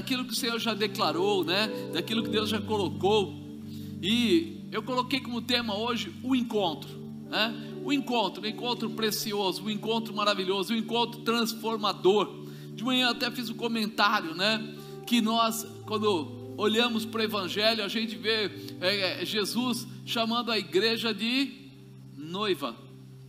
Daquilo que o Senhor já declarou, né? Daquilo que Deus já colocou. E eu coloquei como tema hoje o encontro, né? O encontro, o encontro precioso, o encontro maravilhoso, o encontro transformador. De manhã até fiz um comentário, né? Que nós, quando olhamos para o Evangelho, a gente vê é, Jesus chamando a igreja de noiva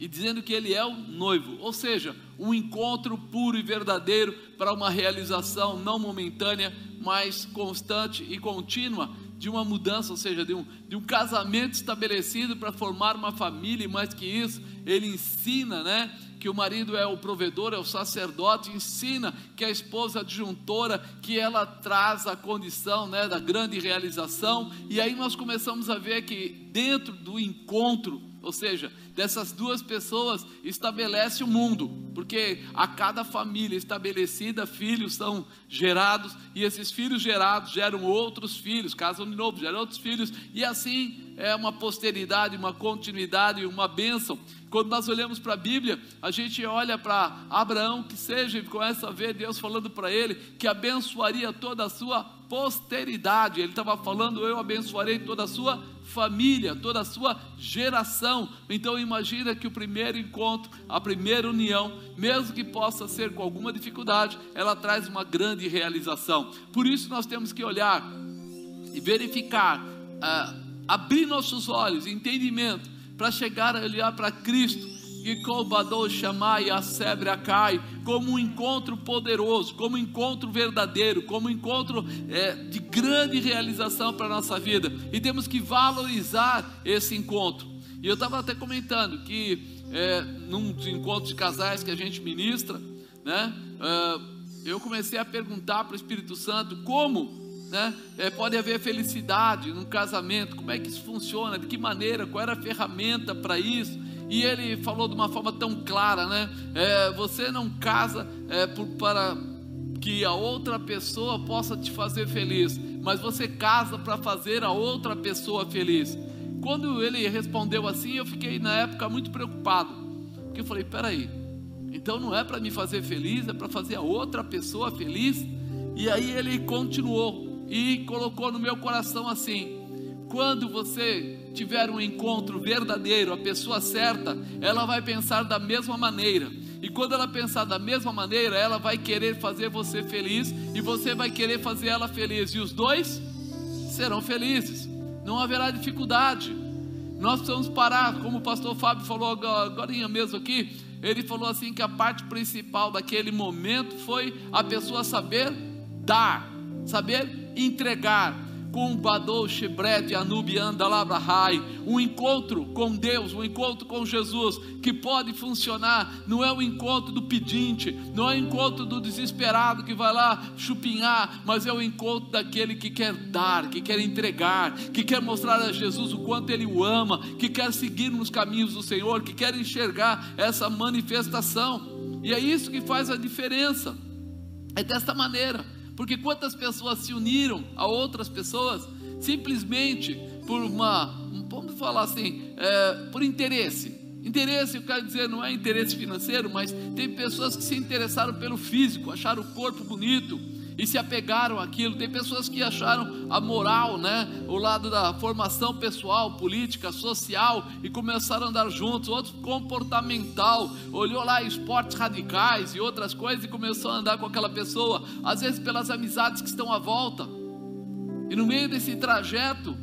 e dizendo que ele é o noivo, ou seja, um encontro puro e verdadeiro para uma realização não momentânea, mas constante e contínua de uma mudança, ou seja, de um, de um casamento estabelecido para formar uma família, e mais que isso, ele ensina, né? Que o marido é o provedor, é o sacerdote, ensina que a esposa adjuntora, que ela traz a condição né, da grande realização, e aí nós começamos a ver que dentro do encontro, ou seja, dessas duas pessoas estabelece o mundo, porque a cada família estabelecida, filhos são gerados, e esses filhos gerados geram outros filhos, casam de novo, geram outros filhos, e assim é uma posteridade, uma continuidade, uma bênção. Quando nós olhamos para a Bíblia, a gente olha para Abraão, que seja, e começa a ver Deus falando para ele que abençoaria toda a sua posteridade. Ele estava falando: Eu abençoarei toda a sua família, toda a sua geração. Então imagina que o primeiro encontro, a primeira união, mesmo que possa ser com alguma dificuldade, ela traz uma grande realização. Por isso nós temos que olhar e verificar, ah, abrir nossos olhos, entendimento, para chegar a olhar para Cristo Colbadou chamai a sebre a cai, como um encontro poderoso, como um encontro verdadeiro, como um encontro é, de grande realização para a nossa vida, e temos que valorizar esse encontro. E eu estava até comentando que é, num encontros de casais que a gente ministra, né, uh, eu comecei a perguntar para o Espírito Santo como né? É, pode haver felicidade num casamento, como é que isso funciona, de que maneira, qual era a ferramenta para isso. E ele falou de uma forma tão clara, né? É, você não casa é, por, para que a outra pessoa possa te fazer feliz, mas você casa para fazer a outra pessoa feliz. Quando ele respondeu assim, eu fiquei na época muito preocupado, porque eu falei: peraí, então não é para me fazer feliz, é para fazer a outra pessoa feliz? E aí ele continuou e colocou no meu coração assim: quando você tiver um encontro verdadeiro, a pessoa certa, ela vai pensar da mesma maneira. E quando ela pensar da mesma maneira, ela vai querer fazer você feliz e você vai querer fazer ela feliz. E os dois serão felizes. Não haverá dificuldade. Nós precisamos parar, como o pastor Fábio falou agora mesmo aqui. Ele falou assim que a parte principal daquele momento foi a pessoa saber dar, saber entregar com Badou Shebred Anubianda Labrahai, um encontro com Deus, um encontro com Jesus, que pode funcionar, não é o encontro do pedinte, não é o encontro do desesperado que vai lá chupinhar, mas é o encontro daquele que quer dar, que quer entregar, que quer mostrar a Jesus o quanto ele o ama, que quer seguir nos caminhos do Senhor, que quer enxergar essa manifestação, e é isso que faz a diferença, é desta maneira. Porque quantas pessoas se uniram a outras pessoas simplesmente por uma, vamos falar assim, é, por interesse. Interesse, eu quero dizer, não é interesse financeiro, mas tem pessoas que se interessaram pelo físico, acharam o corpo bonito, e se apegaram àquilo. Tem pessoas que acharam a moral, né, o lado da formação pessoal, política, social e começaram a andar juntos. Outros comportamental, olhou lá esportes radicais e outras coisas e começou a andar com aquela pessoa, às vezes pelas amizades que estão à volta. E no meio desse trajeto,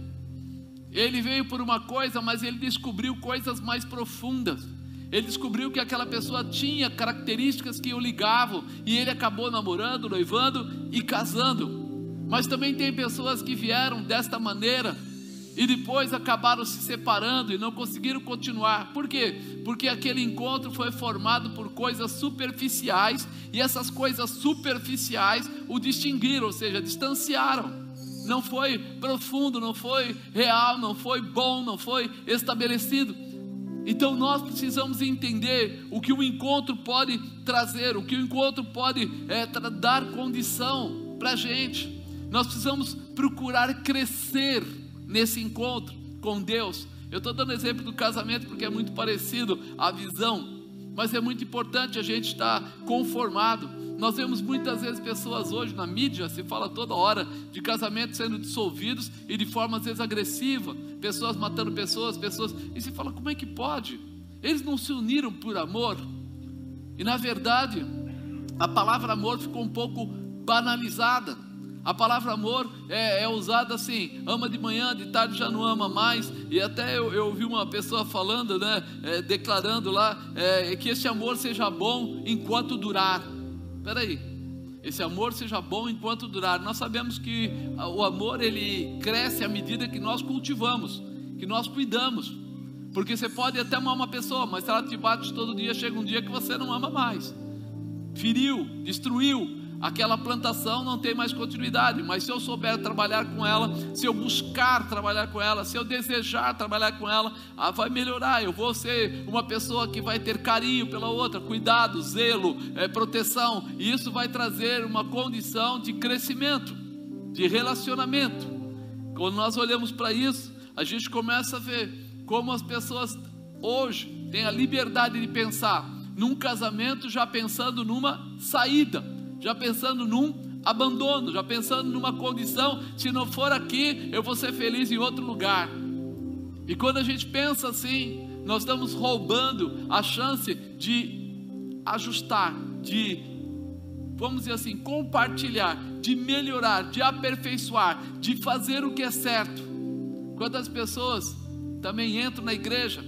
ele veio por uma coisa, mas ele descobriu coisas mais profundas. Ele descobriu que aquela pessoa tinha características que o ligavam e ele acabou namorando, noivando e casando. Mas também tem pessoas que vieram desta maneira e depois acabaram se separando e não conseguiram continuar. Por quê? Porque aquele encontro foi formado por coisas superficiais e essas coisas superficiais o distinguiram, ou seja, distanciaram. não foi profundo, não foi real, não foi bom, não foi estabelecido. Então nós precisamos entender o que o encontro pode trazer, o que o encontro pode é, dar condição para a gente. Nós precisamos procurar crescer nesse encontro com Deus. Eu estou dando exemplo do casamento porque é muito parecido a visão, mas é muito importante a gente estar conformado. Nós vemos muitas vezes pessoas hoje na mídia, se fala toda hora de casamentos sendo dissolvidos e de forma às vezes agressiva, pessoas matando pessoas, pessoas, e se fala como é que pode? Eles não se uniram por amor. E na verdade, a palavra amor ficou um pouco banalizada. A palavra amor é, é, usada assim, ama de manhã, de tarde já não ama mais. E até eu, eu ouvi uma pessoa falando, né, é, declarando lá, é, que esse amor seja bom enquanto durar. Espera aí, esse amor seja bom enquanto durar. Nós sabemos que o amor ele cresce à medida que nós cultivamos, que nós cuidamos. Porque você pode até amar uma pessoa, mas se ela te bate todo dia, chega um dia que você não ama mais. Feriu, destruiu, aquela plantação não tem mais continuidade, mas se eu souber trabalhar com ela, se eu buscar trabalhar com ela, se eu desejar trabalhar com ela, ah, vai melhorar. Eu vou ser uma pessoa que vai ter carinho pela outra, cuidado, zelo, é, proteção, e isso vai trazer uma condição de crescimento, de relacionamento. Quando nós olhamos para isso, a gente começa a ver como as pessoas hoje têm a liberdade de pensar num casamento já pensando numa saída já pensando num abandono, já pensando numa condição: se não for aqui, eu vou ser feliz em outro lugar. E quando a gente pensa assim, nós estamos roubando a chance de ajustar, de, vamos dizer assim, compartilhar, de melhorar, de aperfeiçoar, de fazer o que é certo. Quantas pessoas também entram na igreja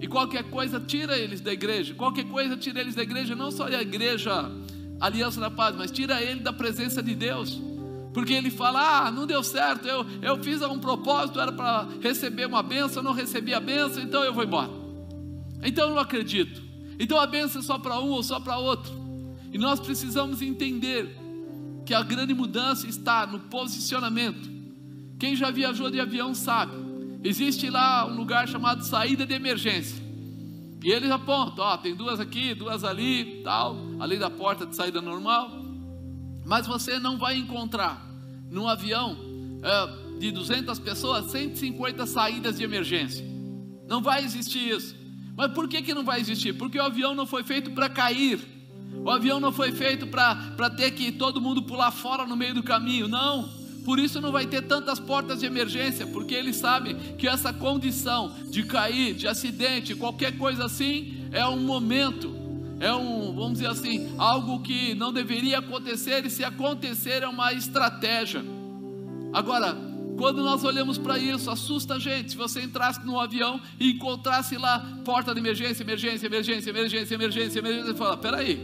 e qualquer coisa tira eles da igreja, qualquer coisa tira eles da igreja, não só da igreja aliança da paz, mas tira ele da presença de Deus. Porque ele fala: Ah, não deu certo, eu, eu fiz um propósito, era para receber uma benção, não recebi a benção, então eu vou embora. Então eu não acredito. Então a benção é só para um ou só para outro. E nós precisamos entender que a grande mudança está no posicionamento. Quem já viajou de avião sabe. Existe lá um lugar chamado saída de emergência. E eles apontam, ó, tem duas aqui, duas ali, tal, além da porta de saída normal. Mas você não vai encontrar num avião é, de 200 pessoas 150 saídas de emergência. Não vai existir isso. Mas por que, que não vai existir? Porque o avião não foi feito para cair. O avião não foi feito para ter que todo mundo pular fora no meio do caminho. Não. Por isso não vai ter tantas portas de emergência, porque ele sabe que essa condição de cair, de acidente, qualquer coisa assim, é um momento, é um, vamos dizer assim, algo que não deveria acontecer e se acontecer é uma estratégia. Agora, quando nós olhamos para isso, assusta a gente. Se você entrasse num avião e encontrasse lá porta de emergência, emergência, emergência, emergência, emergência, emergência, você fala: peraí,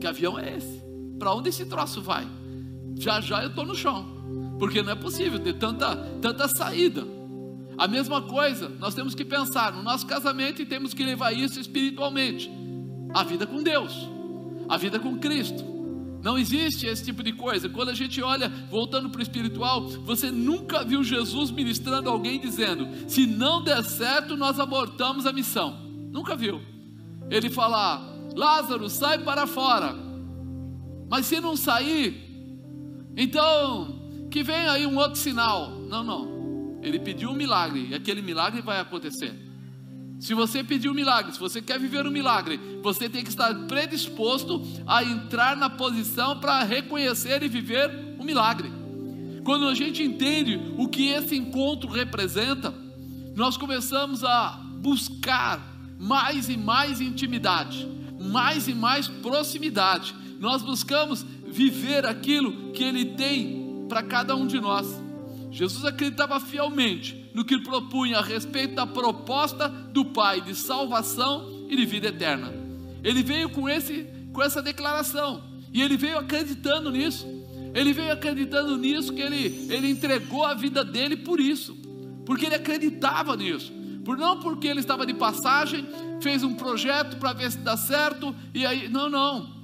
que avião é esse? Para onde esse troço vai? Já já eu estou no chão porque não é possível ter tanta, tanta saída. A mesma coisa, nós temos que pensar no nosso casamento e temos que levar isso espiritualmente. A vida com Deus, a vida com Cristo. Não existe esse tipo de coisa. Quando a gente olha, voltando para o espiritual, você nunca viu Jesus ministrando alguém dizendo: se não der certo, nós abortamos a missão. Nunca viu. Ele fala: Lázaro, sai para fora. Mas se não sair, então que vem aí um outro sinal. Não, não. Ele pediu um milagre e aquele milagre vai acontecer. Se você pedir um milagre, se você quer viver um milagre, você tem que estar predisposto a entrar na posição para reconhecer e viver o um milagre. Quando a gente entende o que esse encontro representa, nós começamos a buscar mais e mais intimidade, mais e mais proximidade. Nós buscamos viver aquilo que Ele tem para cada um de nós. Jesus acreditava fielmente no que propunha a respeito da proposta do Pai de salvação e de vida eterna. Ele veio com, esse, com essa declaração e ele veio acreditando nisso. Ele veio acreditando nisso que ele, ele entregou a vida dele por isso, porque ele acreditava nisso. Por não porque ele estava de passagem, fez um projeto para ver se dá certo e aí não, não.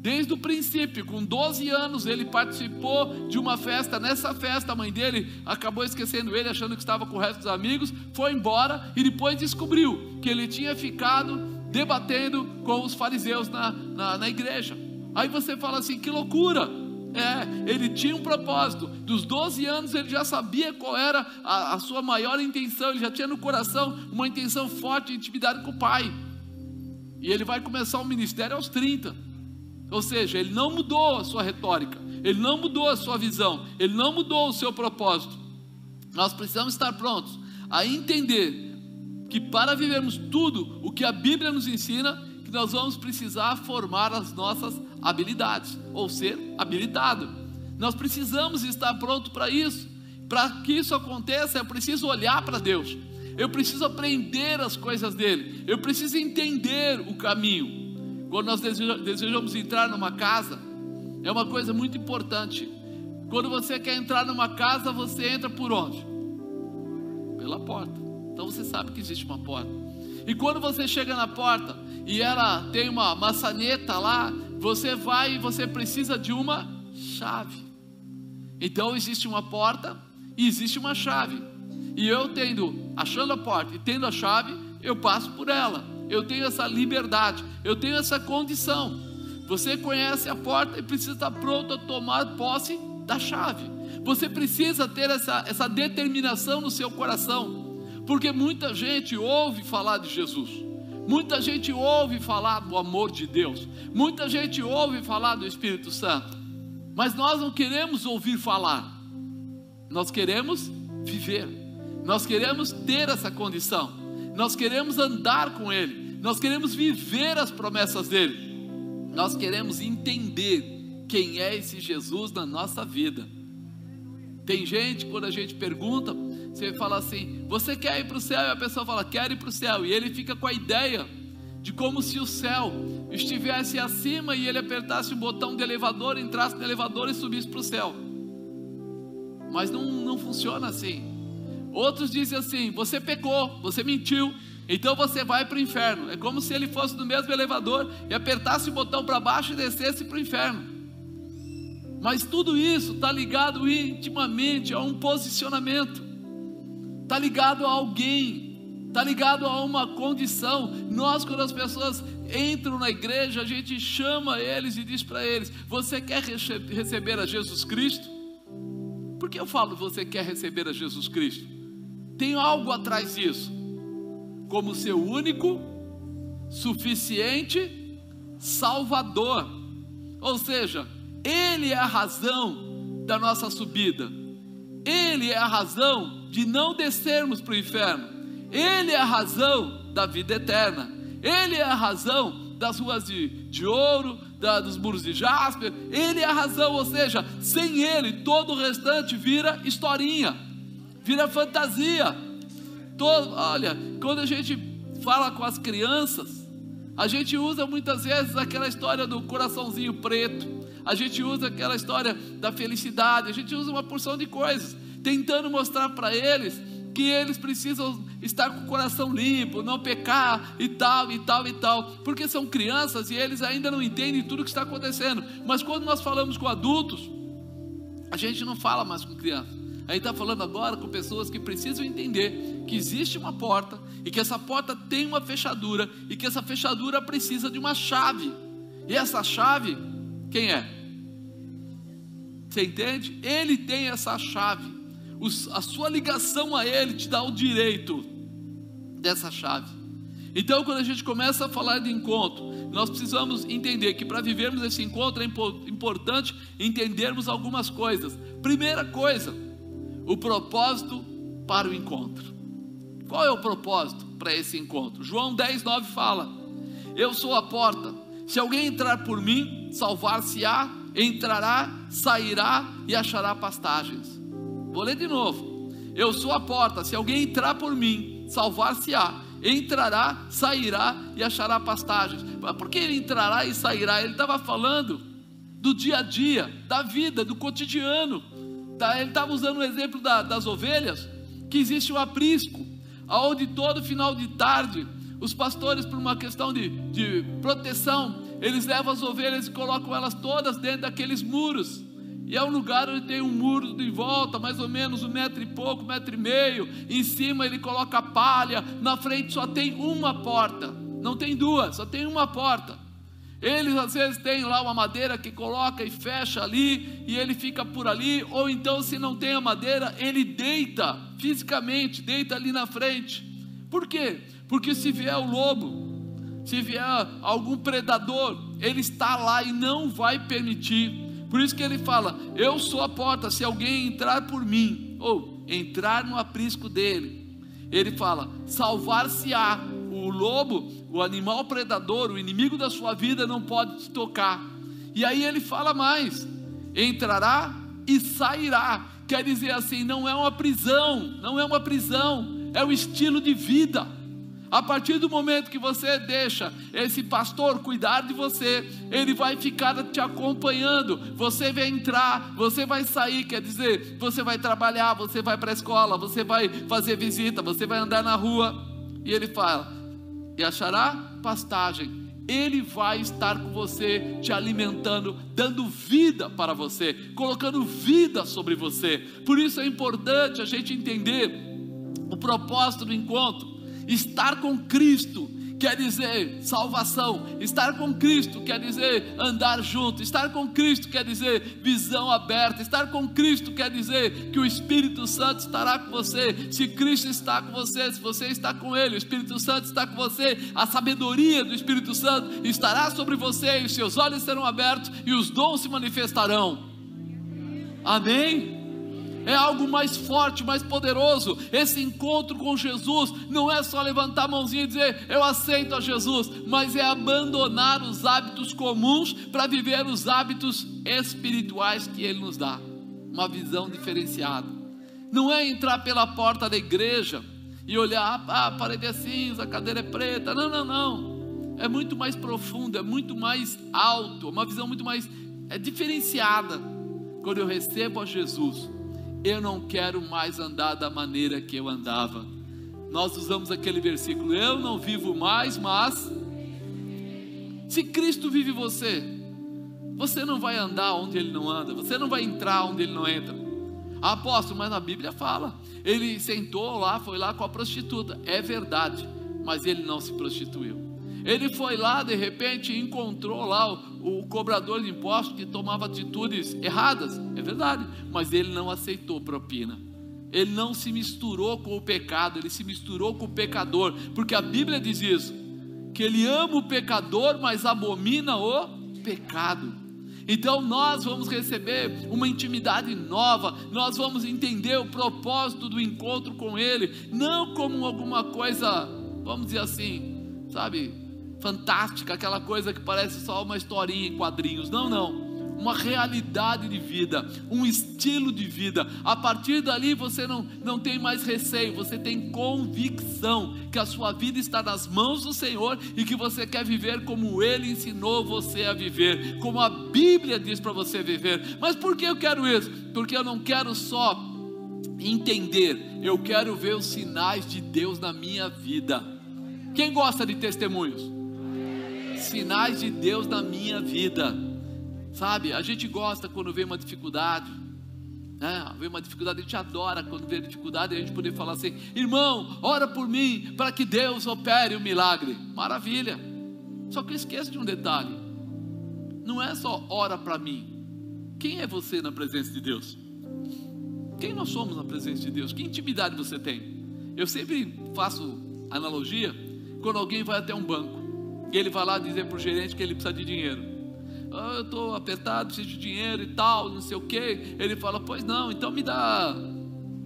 Desde o princípio, com 12 anos, ele participou de uma festa. Nessa festa, a mãe dele acabou esquecendo ele, achando que estava com o resto dos amigos, foi embora e depois descobriu que ele tinha ficado debatendo com os fariseus na, na, na igreja. Aí você fala assim: que loucura! É, ele tinha um propósito. Dos 12 anos ele já sabia qual era a, a sua maior intenção, ele já tinha no coração uma intenção forte de intimidade com o pai. E ele vai começar o ministério aos 30. Ou seja, ele não mudou a sua retórica, ele não mudou a sua visão, ele não mudou o seu propósito. Nós precisamos estar prontos a entender que para vivermos tudo o que a Bíblia nos ensina, que nós vamos precisar formar as nossas habilidades, ou ser habilitado. Nós precisamos estar pronto para isso. Para que isso aconteça, eu preciso olhar para Deus. Eu preciso aprender as coisas dele. Eu preciso entender o caminho. Quando nós desejamos entrar numa casa, é uma coisa muito importante. Quando você quer entrar numa casa, você entra por onde? Pela porta. Então você sabe que existe uma porta. E quando você chega na porta e ela tem uma maçaneta lá, você vai e você precisa de uma chave. Então existe uma porta e existe uma chave. E eu tendo, achando a porta e tendo a chave, eu passo por ela eu tenho essa liberdade, eu tenho essa condição. Você conhece a porta e precisa estar pronto a tomar posse da chave. Você precisa ter essa, essa determinação no seu coração, porque muita gente ouve falar de Jesus, muita gente ouve falar do amor de Deus, muita gente ouve falar do Espírito Santo, mas nós não queremos ouvir falar, nós queremos viver, nós queremos ter essa condição. Nós queremos andar com Ele, nós queremos viver as promessas dEle, nós queremos entender quem é esse Jesus na nossa vida. Tem gente, quando a gente pergunta, você fala assim: Você quer ir para o céu? E a pessoa fala: Quero ir para o céu. E ele fica com a ideia de como se o céu estivesse acima e ele apertasse o botão do elevador, entrasse no elevador e subisse para o céu. Mas não, não funciona assim. Outros dizem assim: você pecou, você mentiu, então você vai para o inferno. É como se ele fosse no mesmo elevador e apertasse o botão para baixo e descesse para o inferno. Mas tudo isso está ligado intimamente a um posicionamento, está ligado a alguém, está ligado a uma condição. Nós, quando as pessoas entram na igreja, a gente chama eles e diz para eles: Você quer receber a Jesus Cristo? Por que eu falo você quer receber a Jesus Cristo? tem algo atrás disso, como seu único, suficiente Salvador. Ou seja, Ele é a razão da nossa subida, Ele é a razão de não descermos para o inferno, Ele é a razão da vida eterna, Ele é a razão das ruas de, de ouro, da, dos muros de jaspe, Ele é a razão, ou seja, sem Ele todo o restante vira historinha vira fantasia. Todo, olha, quando a gente fala com as crianças, a gente usa muitas vezes aquela história do coraçãozinho preto, a gente usa aquela história da felicidade, a gente usa uma porção de coisas, tentando mostrar para eles que eles precisam estar com o coração limpo, não pecar e tal, e tal, e tal, porque são crianças e eles ainda não entendem tudo o que está acontecendo. Mas quando nós falamos com adultos, a gente não fala mais com crianças. Aí está falando agora com pessoas que precisam entender que existe uma porta e que essa porta tem uma fechadura e que essa fechadura precisa de uma chave. E essa chave, quem é? Você entende? Ele tem essa chave. a sua ligação a Ele te dá o direito dessa chave. Então, quando a gente começa a falar de encontro, nós precisamos entender que para vivermos esse encontro é importante entendermos algumas coisas. Primeira coisa, o propósito para o encontro. Qual é o propósito para esse encontro? João 10, 9 fala: Eu sou a porta. Se alguém entrar por mim, salvar-se-á, entrará, sairá e achará pastagens. Vou ler de novo. Eu sou a porta. Se alguém entrar por mim, salvar-se-á, entrará, sairá e achará pastagens. Por que ele entrará e sairá? Ele estava falando do dia a dia, da vida, do cotidiano Tá, ele estava usando o exemplo da, das ovelhas, que existe um aprisco, aonde todo final de tarde os pastores, por uma questão de, de proteção, eles levam as ovelhas e colocam elas todas dentro daqueles muros. E é um lugar onde tem um muro de volta, mais ou menos um metro e pouco, um metro e meio. Em cima ele coloca palha, na frente só tem uma porta, não tem duas, só tem uma porta. Eles às vezes têm lá uma madeira que coloca e fecha ali, e ele fica por ali, ou então, se não tem a madeira, ele deita fisicamente, deita ali na frente. Por quê? Porque se vier o lobo, se vier algum predador, ele está lá e não vai permitir. Por isso que ele fala: Eu sou a porta, se alguém entrar por mim, ou entrar no aprisco dele, ele fala: Salvar-se-á. O lobo, o animal predador, o inimigo da sua vida não pode te tocar. E aí ele fala mais: entrará e sairá. Quer dizer assim, não é uma prisão, não é uma prisão, é um estilo de vida. A partir do momento que você deixa esse pastor cuidar de você, ele vai ficar te acompanhando. Você vai entrar, você vai sair, quer dizer, você vai trabalhar, você vai para a escola, você vai fazer visita, você vai andar na rua. E ele fala: e achará pastagem. Ele vai estar com você, te alimentando, dando vida para você, colocando vida sobre você. Por isso é importante a gente entender o propósito do encontro Estar com Cristo quer dizer salvação. Estar com Cristo quer dizer andar junto. Estar com Cristo quer dizer visão aberta. Estar com Cristo quer dizer que o Espírito Santo estará com você. Se Cristo está com você, se você está com Ele, o Espírito Santo está com você. A sabedoria do Espírito Santo estará sobre você e os seus olhos serão abertos e os dons se manifestarão. Amém? É algo mais forte, mais poderoso. Esse encontro com Jesus não é só levantar a mãozinha e dizer eu aceito a Jesus, mas é abandonar os hábitos comuns para viver os hábitos espirituais que Ele nos dá. Uma visão diferenciada. Não é entrar pela porta da igreja e olhar, ah, a parede é cinza, a cadeira é preta. Não, não, não. É muito mais profundo, é muito mais alto, uma visão muito mais é diferenciada. Quando eu recebo a Jesus, eu não quero mais andar da maneira que eu andava. Nós usamos aquele versículo: Eu não vivo mais, mas se Cristo vive você, você não vai andar onde Ele não anda, você não vai entrar onde Ele não entra. Apóstolo, mas na Bíblia fala: Ele sentou lá, foi lá com a prostituta. É verdade, mas ele não se prostituiu. Ele foi lá, de repente, e encontrou lá o, o, cobrador de impostos que tomava atitudes erradas, é verdade, mas ele não aceitou propina. Ele não se misturou com o pecado, ele se misturou com o pecador, porque a Bíblia diz isso: que ele ama o pecador, mas abomina o pecado. Então nós vamos receber uma intimidade nova, nós vamos entender o propósito do encontro com Ele, não como alguma coisa, vamos dizer assim, sabe, fantástica, aquela coisa que parece só uma historinha em quadrinhos. Não, não. Uma realidade de vida, um estilo de vida. A partir dali você não, não tem mais receio, você tem convicção que a sua vida está nas mãos do Senhor e que você quer viver como Ele ensinou você a viver, como a Bíblia diz para você viver. Mas por que eu quero isso? Porque eu não quero só entender, eu quero ver os sinais de Deus na minha vida. Quem gosta de testemunhos? Sinais de Deus na minha vida. Sabe, a gente gosta quando vê uma dificuldade, né? Vê uma dificuldade, a gente adora quando vê dificuldade, a gente poder falar assim: irmão, ora por mim, para que Deus opere o milagre. Maravilha. Só que eu esqueço de um detalhe: não é só ora para mim. Quem é você na presença de Deus? Quem nós somos na presença de Deus? Que intimidade você tem? Eu sempre faço analogia quando alguém vai até um banco. E ele vai lá dizer para o gerente que ele precisa de dinheiro. Ah, eu estou apertado, preciso de dinheiro e tal, não sei o que. Ele fala, pois não, então me dá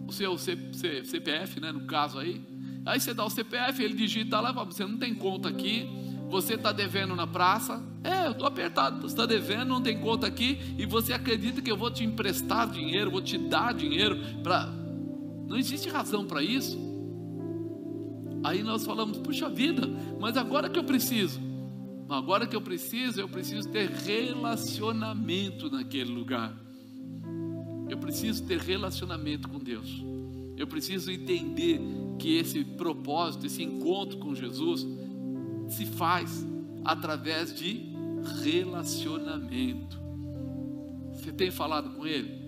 o seu CPF, né, no caso aí. Aí você dá o CPF, ele digita lá, você não tem conta aqui, você está devendo na praça. É, eu estou apertado, você está devendo, não tem conta aqui, e você acredita que eu vou te emprestar dinheiro, vou te dar dinheiro para. Não existe razão para isso. Aí nós falamos, puxa vida, mas agora que eu preciso, agora que eu preciso, eu preciso ter relacionamento naquele lugar. Eu preciso ter relacionamento com Deus. Eu preciso entender que esse propósito, esse encontro com Jesus, se faz através de relacionamento. Você tem falado com Ele?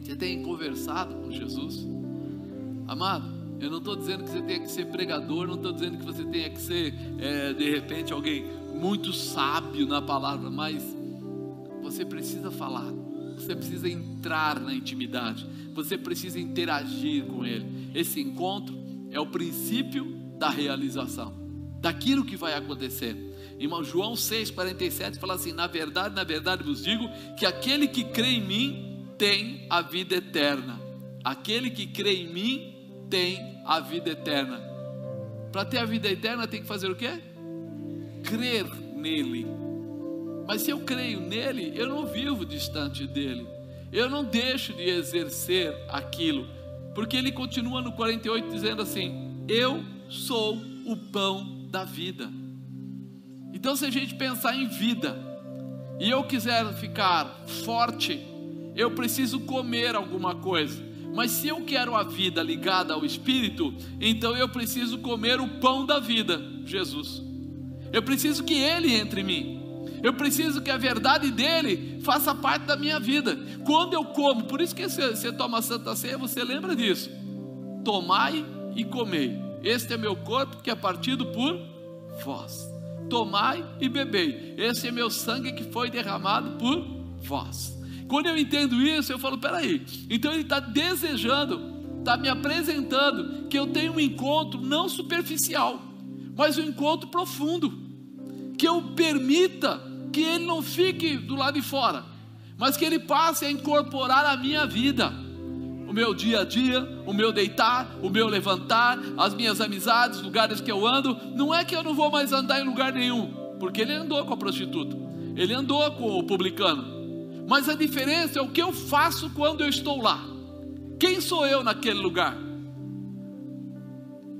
Você tem conversado com Jesus? Amado, eu não estou dizendo que você tenha que ser pregador, não estou dizendo que você tenha que ser, é, de repente, alguém muito sábio na palavra, mas você precisa falar, você precisa entrar na intimidade, você precisa interagir com Ele. Esse encontro é o princípio da realização, daquilo que vai acontecer. Irmão João 6,47 fala assim: Na verdade, na verdade vos digo que aquele que crê em mim tem a vida eterna. Aquele que crê em mim tem a vida eterna. Para ter a vida eterna tem que fazer o quê? Crer nele. Mas se eu creio nele, eu não vivo distante dele. Eu não deixo de exercer aquilo. Porque ele continua no 48 dizendo assim: Eu sou o pão da vida. Então, se a gente pensar em vida, e eu quiser ficar forte, eu preciso comer alguma coisa. Mas se eu quero a vida ligada ao Espírito, então eu preciso comer o pão da vida, Jesus. Eu preciso que Ele entre em mim. Eu preciso que a verdade dele faça parte da minha vida. Quando eu como, por isso que você, você toma a Santa Ceia, você lembra disso. Tomai e comei. Este é meu corpo que é partido por vós. Tomai e bebei. Esse é meu sangue que foi derramado por vós. Quando eu entendo isso, eu falo: peraí, então ele está desejando, está me apresentando que eu tenho um encontro não superficial, mas um encontro profundo, que eu permita que ele não fique do lado de fora, mas que ele passe a incorporar a minha vida, o meu dia a dia, o meu deitar, o meu levantar, as minhas amizades, lugares que eu ando. Não é que eu não vou mais andar em lugar nenhum, porque ele andou com a prostituta, ele andou com o publicano, mas a diferença é o que eu faço quando eu estou lá. Quem sou eu naquele lugar?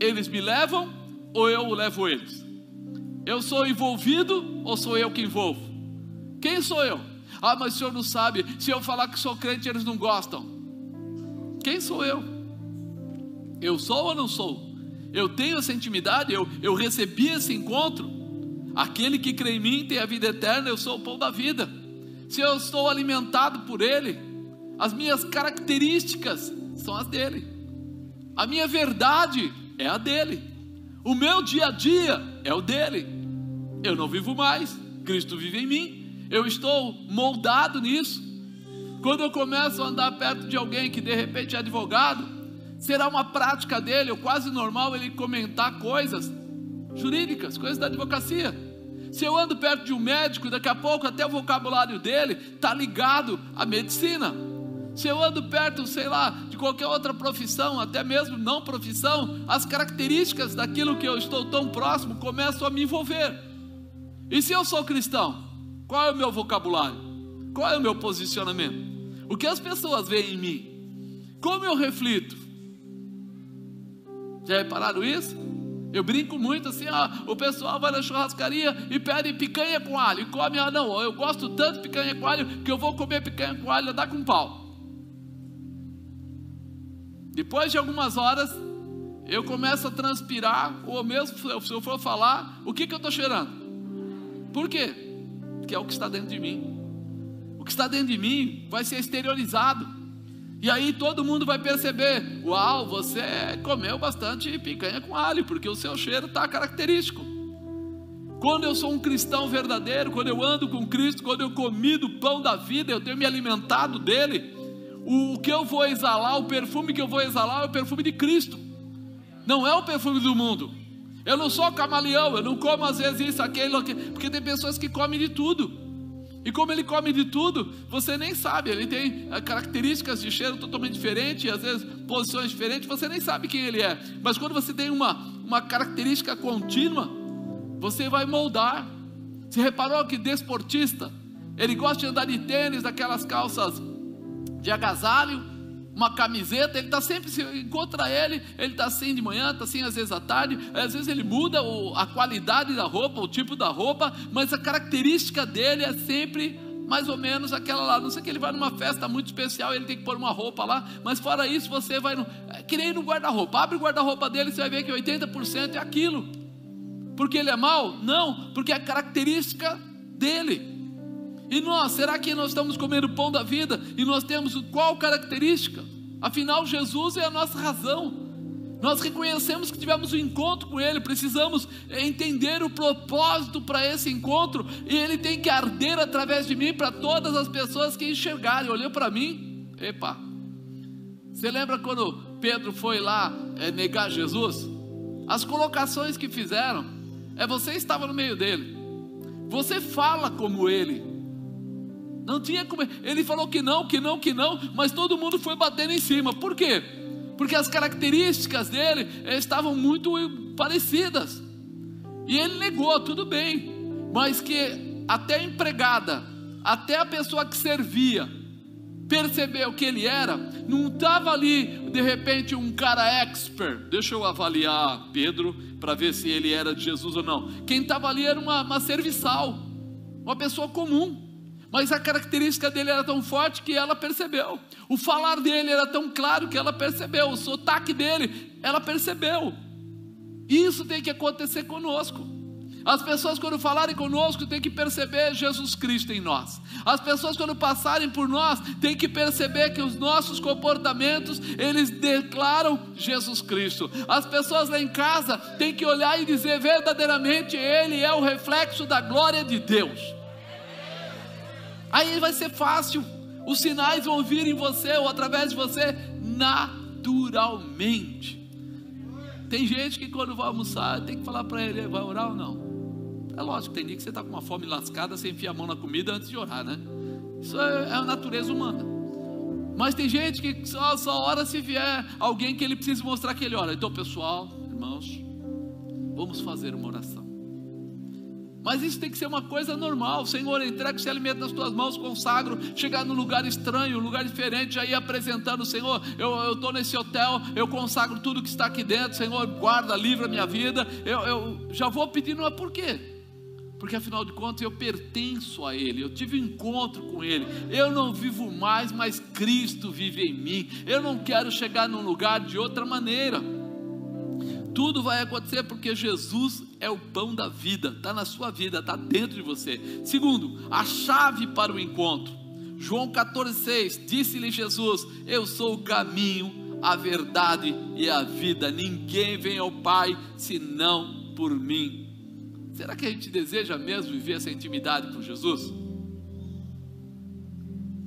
Eles me levam ou eu levo eles? Eu sou envolvido ou sou eu que envolvo? Quem sou eu? Ah, mas o senhor não sabe. Se eu falar que sou crente, eles não gostam. Quem sou eu? Eu sou ou não sou? Eu tenho essa intimidade, eu, eu recebi esse encontro. Aquele que crê em mim tem a vida eterna, eu sou o pão da vida se eu estou alimentado por Ele, as minhas características são as dele, a minha verdade é a dele, o meu dia a dia é o dele. Eu não vivo mais, Cristo vive em mim, eu estou moldado nisso. Quando eu começo a andar perto de alguém que de repente é advogado, será uma prática dele, ou quase normal, ele comentar coisas jurídicas, coisas da advocacia. Se eu ando perto de um médico, daqui a pouco até o vocabulário dele está ligado à medicina. Se eu ando perto, sei lá, de qualquer outra profissão, até mesmo não profissão, as características daquilo que eu estou tão próximo começam a me envolver. E se eu sou cristão, qual é o meu vocabulário? Qual é o meu posicionamento? O que as pessoas veem em mim? Como eu reflito? Já repararam isso? Eu brinco muito assim, ah, o pessoal vai na churrascaria e pede picanha com alho e come, ah não, eu gosto tanto de picanha com alho que eu vou comer picanha com alho dar com pau. Depois de algumas horas, eu começo a transpirar, ou mesmo se eu for falar, o que, que eu estou cheirando? Por quê? Porque é o que está dentro de mim. O que está dentro de mim vai ser exteriorizado. E aí todo mundo vai perceber: uau, você comeu bastante picanha com alho, porque o seu cheiro está característico. Quando eu sou um cristão verdadeiro, quando eu ando com Cristo, quando eu comi do pão da vida, eu tenho me alimentado dele, o que eu vou exalar, o perfume que eu vou exalar é o perfume de Cristo, não é o perfume do mundo. Eu não sou camaleão, eu não como às vezes isso, aquilo, porque tem pessoas que comem de tudo. E como ele come de tudo, você nem sabe, ele tem eh, características de cheiro totalmente diferentes, às vezes posições diferentes, você nem sabe quem ele é. Mas quando você tem uma, uma característica contínua, você vai moldar. Você reparou que desportista, ele gosta de andar de tênis, aquelas calças de agasalho, uma camiseta, ele está sempre, se encontra ele, ele está assim de manhã, está assim às vezes à tarde, às vezes ele muda o, a qualidade da roupa, o tipo da roupa, mas a característica dele é sempre mais ou menos aquela lá. Não sei que ele vai numa festa muito especial, ele tem que pôr uma roupa lá, mas fora isso, você vai no. É, que nem no guarda-roupa. Abre o guarda-roupa dele, você vai ver que 80% é aquilo. Porque ele é mau? Não, porque a característica dele. E nós, será que nós estamos comendo o pão da vida e nós temos qual característica? Afinal, Jesus é a nossa razão. Nós reconhecemos que tivemos um encontro com Ele, precisamos entender o propósito para esse encontro, e Ele tem que arder através de mim para todas as pessoas que enxergarem. Olhou para mim, epa. Você lembra quando Pedro foi lá é, negar Jesus? As colocações que fizeram é você estava no meio dele, você fala como ele. Não tinha como. Ele falou que não, que não, que não, mas todo mundo foi batendo em cima. Por quê? Porque as características dele estavam muito parecidas. E ele negou, tudo bem. Mas que até a empregada, até a pessoa que servia, percebeu que ele era, não estava ali de repente um cara expert. Deixa eu avaliar Pedro para ver se ele era de Jesus ou não. Quem estava ali era uma, uma serviçal, uma pessoa comum. Mas a característica dele era tão forte que ela percebeu. O falar dele era tão claro que ela percebeu. O sotaque dele, ela percebeu. Isso tem que acontecer conosco. As pessoas, quando falarem conosco, têm que perceber Jesus Cristo em nós. As pessoas, quando passarem por nós, têm que perceber que os nossos comportamentos, eles declaram Jesus Cristo. As pessoas lá em casa têm que olhar e dizer verdadeiramente: Ele é o reflexo da glória de Deus. Aí vai ser fácil. Os sinais vão vir em você ou através de você naturalmente. Tem gente que quando vai almoçar tem que falar para ele, vai orar ou não? É lógico, tem dia que você está com uma fome lascada, você enfia a mão na comida antes de orar, né? Isso é, é a natureza humana. Mas tem gente que só, só ora se vier alguém que ele precisa mostrar que ele ora. Então, pessoal, irmãos, vamos fazer uma oração. Mas isso tem que ser uma coisa normal. Senhor, entrega esse alimento nas tuas mãos, consagro. Chegar num lugar estranho, lugar diferente, ir apresentando, Senhor, eu estou nesse hotel, eu consagro tudo que está aqui dentro, Senhor, guarda, livra a minha vida. Eu, eu já vou pedindo, mas por quê? Porque afinal de contas eu pertenço a Ele, eu tive um encontro com Ele. Eu não vivo mais, mas Cristo vive em mim. Eu não quero chegar num lugar de outra maneira. Tudo vai acontecer porque Jesus é o pão da vida, está na sua vida, está dentro de você. Segundo, a chave para o encontro. João 14,6 disse-lhe Jesus: Eu sou o caminho, a verdade e a vida. Ninguém vem ao Pai senão por mim. Será que a gente deseja mesmo viver essa intimidade com Jesus?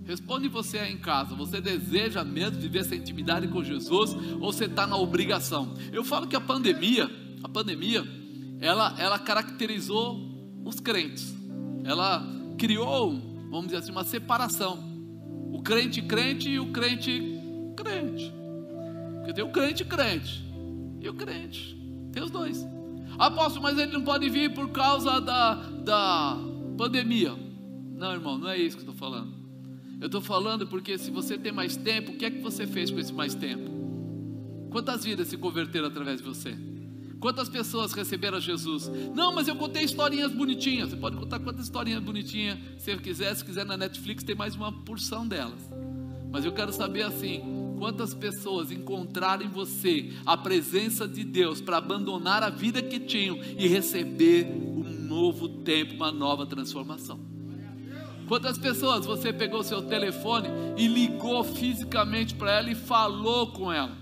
Responde você aí em casa: você deseja mesmo viver essa intimidade com Jesus ou você está na obrigação? Eu falo que a pandemia, a pandemia, ela, ela caracterizou os crentes. Ela criou, vamos dizer assim, uma separação. O crente crente e o crente crente. Porque tem o crente crente e o crente. Tem os dois. Apóstolo, mas ele não pode vir por causa da, da pandemia. Não, irmão, não é isso que eu estou falando. Eu estou falando porque se você tem mais tempo, o que é que você fez com esse mais tempo? Quantas vidas se converteram através de você? Quantas pessoas receberam Jesus? Não, mas eu contei historinhas bonitinhas. Você pode contar quantas historinhas bonitinhas você quiser. Se quiser na Netflix, tem mais uma porção delas. Mas eu quero saber assim: quantas pessoas encontraram em você a presença de Deus para abandonar a vida que tinham e receber um novo tempo, uma nova transformação? Quantas pessoas você pegou seu telefone e ligou fisicamente para ela e falou com ela?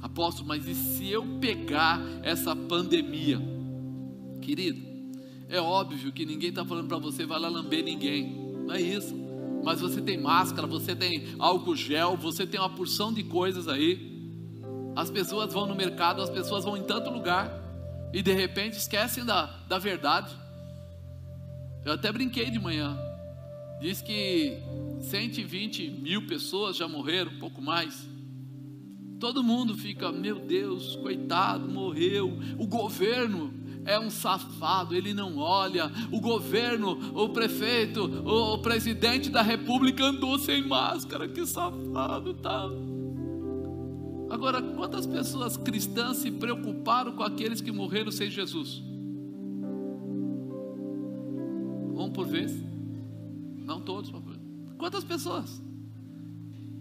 Apóstolo, mas e se eu pegar essa pandemia? Querido, é óbvio que ninguém está falando para você vai lá lamber ninguém, não é isso. Mas você tem máscara, você tem álcool gel, você tem uma porção de coisas aí. As pessoas vão no mercado, as pessoas vão em tanto lugar e de repente esquecem da, da verdade. Eu até brinquei de manhã. Diz que 120 mil pessoas já morreram, um pouco mais. Todo mundo fica, meu Deus, coitado, morreu. O governo é um safado, ele não olha. O governo, o prefeito, o presidente da república andou sem máscara, que safado tá. Agora, quantas pessoas cristãs se preocuparam com aqueles que morreram sem Jesus? Vamos por vez? Não todos, Quantas pessoas?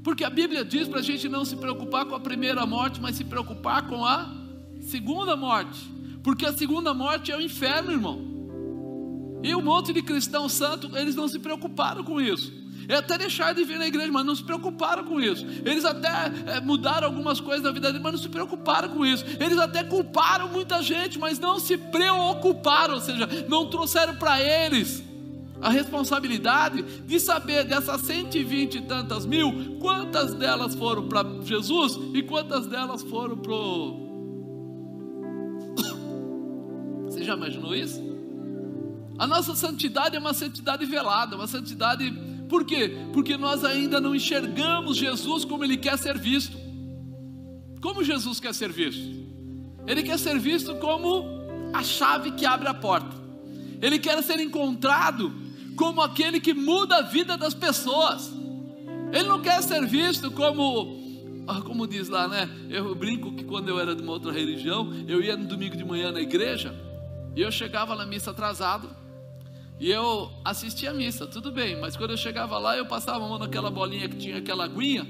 Porque a Bíblia diz para a gente não se preocupar com a primeira morte, mas se preocupar com a segunda morte. Porque a segunda morte é o inferno, irmão. E um monte de cristão santo, eles não se preocuparam com isso. E até deixaram de vir na igreja, mas não se preocuparam com isso. Eles até é, mudaram algumas coisas na vida deles, mas não se preocuparam com isso. Eles até culparam muita gente, mas não se preocuparam, ou seja, não trouxeram para eles a responsabilidade de saber dessas 120 e tantas mil, quantas delas foram para Jesus e quantas delas foram para Você já imaginou isso? A nossa santidade é uma santidade velada, uma santidade. Por quê? Porque nós ainda não enxergamos Jesus como Ele quer ser visto. Como Jesus quer ser visto? Ele quer ser visto como a chave que abre a porta. Ele quer ser encontrado como aquele que muda a vida das pessoas. Ele não quer ser visto como, ah, como diz lá, né? Eu brinco que quando eu era de uma outra religião, eu ia no domingo de manhã na igreja e eu chegava na missa atrasado e eu assistia a missa, tudo bem, mas quando eu chegava lá, eu passava a mão naquela bolinha que tinha aquela aguinha.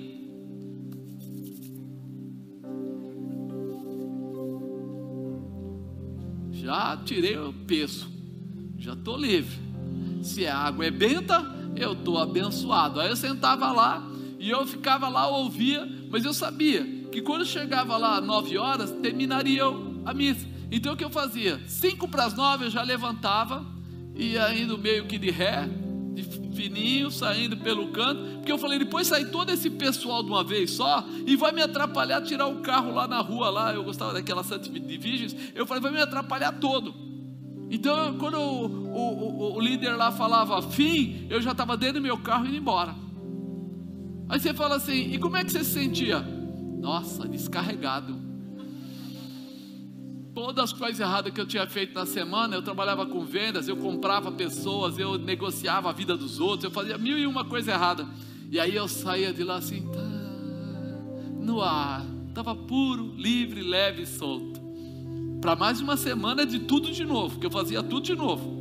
Já tirei o peso, já estou livre. Se a água é benta, eu estou abençoado. Aí eu sentava lá e eu ficava lá, ouvia, mas eu sabia que quando chegava lá nove horas, terminaria a missa. Então o que eu fazia? Cinco para as nove eu já levantava, ia indo meio que de ré, de fininho, saindo pelo canto, porque eu falei, depois sai todo esse pessoal de uma vez só, e vai me atrapalhar tirar o carro lá na rua, lá, eu gostava daquela Santa Divisions, eu falei, vai me atrapalhar todo. Então, quando o, o, o, líder lá falava fim, eu já estava dentro do meu carro indo embora. Aí você fala assim, e como é que você se sentia? Nossa, descarregado. Todas as coisas erradas que eu tinha feito na semana, eu trabalhava com vendas, eu comprava pessoas, eu negociava a vida dos outros, eu fazia mil e uma coisa errada. E aí eu saía de lá assim, tá, no ar, estava puro, livre, leve e solto para mais uma semana de tudo de novo, que eu fazia tudo de novo.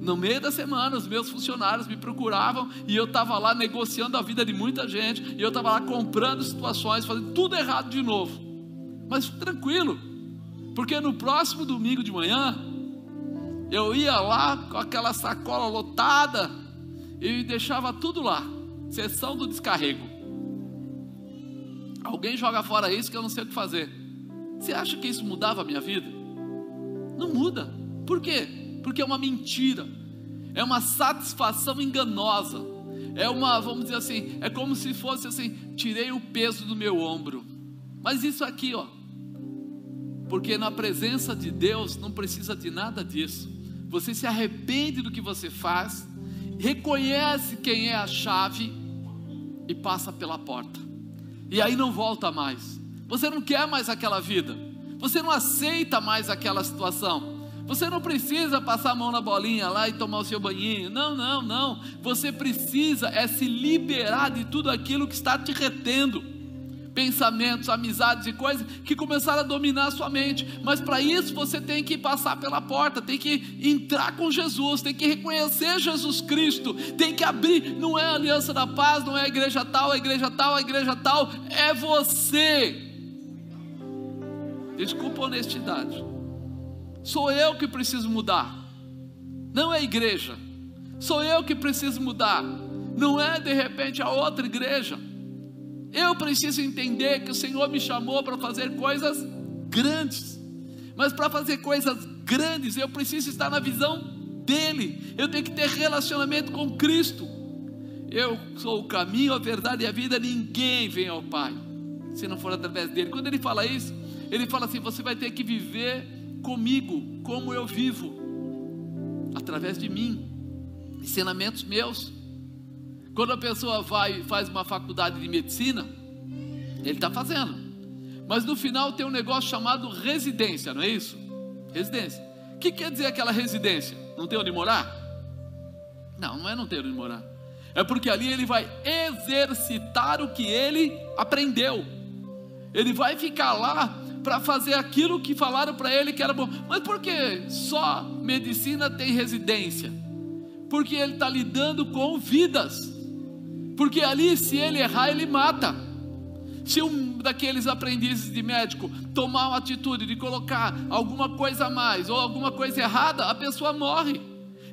No meio da semana, os meus funcionários me procuravam e eu estava lá negociando a vida de muita gente, e eu estava lá comprando situações, fazendo tudo errado de novo. Mas tranquilo, porque no próximo domingo de manhã, eu ia lá com aquela sacola lotada e deixava tudo lá, sessão do descarrego. Alguém joga fora isso que eu não sei o que fazer. Você acha que isso mudava a minha vida? Não muda. Por quê? Porque é uma mentira. É uma satisfação enganosa. É uma, vamos dizer assim, é como se fosse assim, tirei o peso do meu ombro. Mas isso aqui, ó. Porque na presença de Deus não precisa de nada disso. Você se arrepende do que você faz, reconhece quem é a chave e passa pela porta. E aí não volta mais. Você não quer mais aquela vida. Você não aceita mais aquela situação. Você não precisa passar a mão na bolinha lá e tomar o seu banhinho. Não, não, não. Você precisa é se liberar de tudo aquilo que está te retendo. Pensamentos, amizades e coisas que começaram a dominar a sua mente. Mas para isso você tem que passar pela porta, tem que entrar com Jesus, tem que reconhecer Jesus Cristo, tem que abrir. Não é a aliança da paz, não é a igreja tal, a igreja tal, a igreja tal. É você Desculpa a honestidade. Sou eu que preciso mudar. Não é a igreja. Sou eu que preciso mudar. Não é de repente a outra igreja. Eu preciso entender que o Senhor me chamou para fazer coisas grandes. Mas para fazer coisas grandes, eu preciso estar na visão dele. Eu tenho que ter relacionamento com Cristo. Eu sou o caminho, a verdade e a vida. Ninguém vem ao Pai se não for através dele. Quando ele fala isso, ele fala assim: você vai ter que viver comigo como eu vivo, através de mim, ensinamentos meus. Quando a pessoa vai e faz uma faculdade de medicina, ele está fazendo, mas no final tem um negócio chamado residência, não é isso? Residência. O que quer dizer aquela residência? Não tem onde morar? Não, não é não ter onde morar. É porque ali ele vai exercitar o que ele aprendeu. Ele vai ficar lá para fazer aquilo que falaram para ele que era bom. Mas por que só medicina tem residência? Porque ele está lidando com vidas. Porque ali, se ele errar, ele mata. Se um daqueles aprendizes de médico tomar uma atitude de colocar alguma coisa a mais ou alguma coisa errada, a pessoa morre.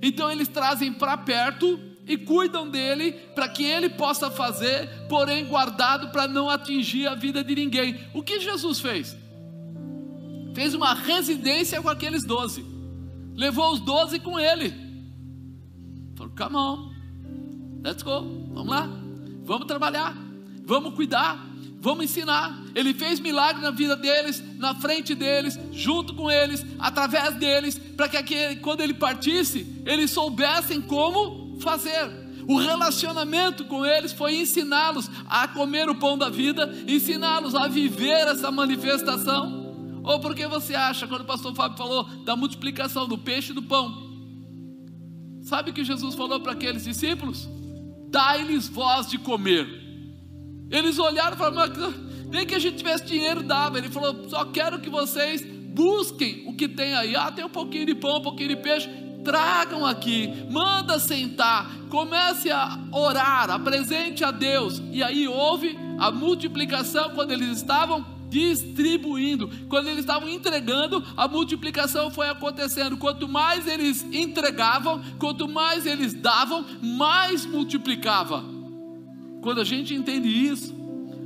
Então eles trazem para perto e cuidam dele para que ele possa fazer, porém guardado para não atingir a vida de ninguém. O que Jesus fez? Fez uma residência com aqueles doze, levou os doze com ele. Falou: come on, let's go, vamos lá, vamos trabalhar, vamos cuidar, vamos ensinar. Ele fez milagre na vida deles, na frente deles, junto com eles, através deles, para que aquele, quando ele partisse, eles soubessem como fazer. O relacionamento com eles foi ensiná-los a comer o pão da vida, ensiná-los a viver essa manifestação. Ou porque você acha, quando o pastor Fábio falou da multiplicação do peixe e do pão, sabe o que Jesus falou para aqueles discípulos? Dai-lhes voz de comer. Eles olharam e falaram, nem que a gente tivesse dinheiro, dava. Ele falou, só quero que vocês busquem o que tem aí. Ah, tem um pouquinho de pão, um pouquinho de peixe tragam aqui, manda sentar, comece a orar, apresente a Deus. E aí houve a multiplicação quando eles estavam distribuindo, quando eles estavam entregando, a multiplicação foi acontecendo. Quanto mais eles entregavam, quanto mais eles davam, mais multiplicava. Quando a gente entende isso,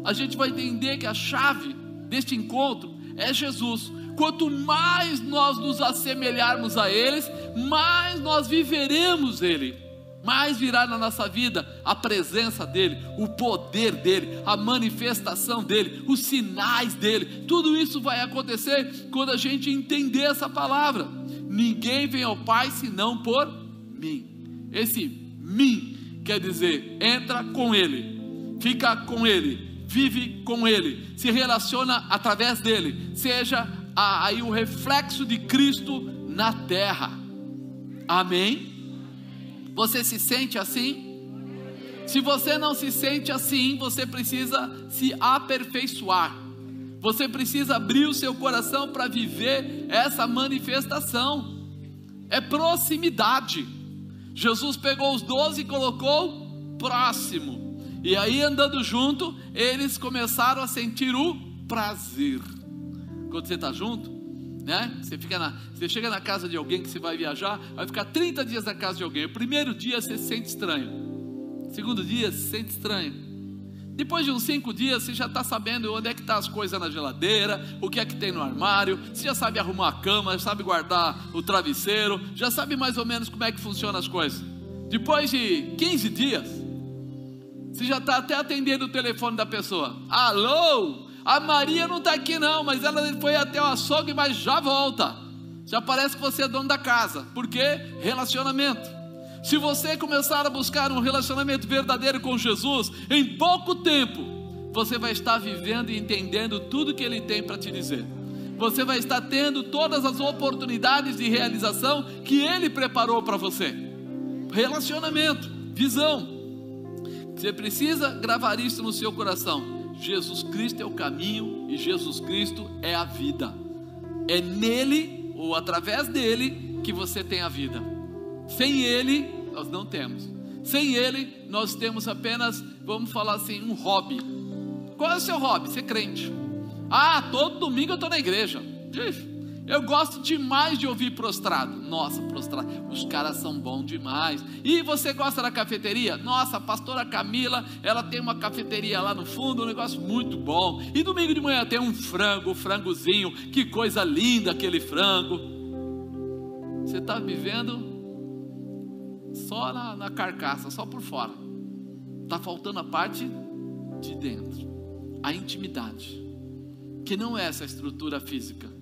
a gente vai entender que a chave deste encontro é Jesus. Quanto mais nós nos assemelharmos a eles, mais nós viveremos Ele, mais virá na nossa vida a presença dEle, o poder dEle, a manifestação dEle, os sinais dEle. Tudo isso vai acontecer quando a gente entender essa palavra. Ninguém vem ao Pai senão por mim. Esse mim quer dizer entra com Ele, fica com Ele, vive com Ele, se relaciona através dele, seja aí o reflexo de Cristo na terra. Amém? Você se sente assim? Se você não se sente assim, você precisa se aperfeiçoar. Você precisa abrir o seu coração para viver essa manifestação. É proximidade. Jesus pegou os doze e colocou próximo. E aí, andando junto, eles começaram a sentir o prazer. Quando você está junto, né? Você, fica na, você chega na casa de alguém que você vai viajar, vai ficar 30 dias na casa de alguém. O primeiro dia você se sente estranho. segundo dia se sente estranho. Depois de uns cinco dias, você já está sabendo onde é que estão tá as coisas na geladeira, o que é que tem no armário, você já sabe arrumar a cama, já sabe guardar o travesseiro, já sabe mais ou menos como é que funcionam as coisas. Depois de 15 dias, você já está até atendendo o telefone da pessoa. Alô? A Maria não está aqui não, mas ela foi até o açougue, mas já volta. Já parece que você é dono da casa. Por quê? Relacionamento. Se você começar a buscar um relacionamento verdadeiro com Jesus, em pouco tempo, você vai estar vivendo e entendendo tudo que Ele tem para te dizer. Você vai estar tendo todas as oportunidades de realização que Ele preparou para você. Relacionamento, visão. Você precisa gravar isso no seu coração. Jesus Cristo é o caminho e Jesus Cristo é a vida. É nele ou através dele que você tem a vida. Sem ele, nós não temos. Sem ele, nós temos apenas, vamos falar assim, um hobby. Qual é o seu hobby? Ser crente. Ah, todo domingo eu estou na igreja. Eu gosto demais de ouvir prostrado. Nossa, prostrado, os caras são bons demais. E você gosta da cafeteria? Nossa, a pastora Camila, ela tem uma cafeteria lá no fundo, um negócio muito bom. E domingo de manhã tem um frango, um frangozinho. Que coisa linda aquele frango. Você está vivendo só na, na carcaça, só por fora. Está faltando a parte de dentro, a intimidade, que não é essa estrutura física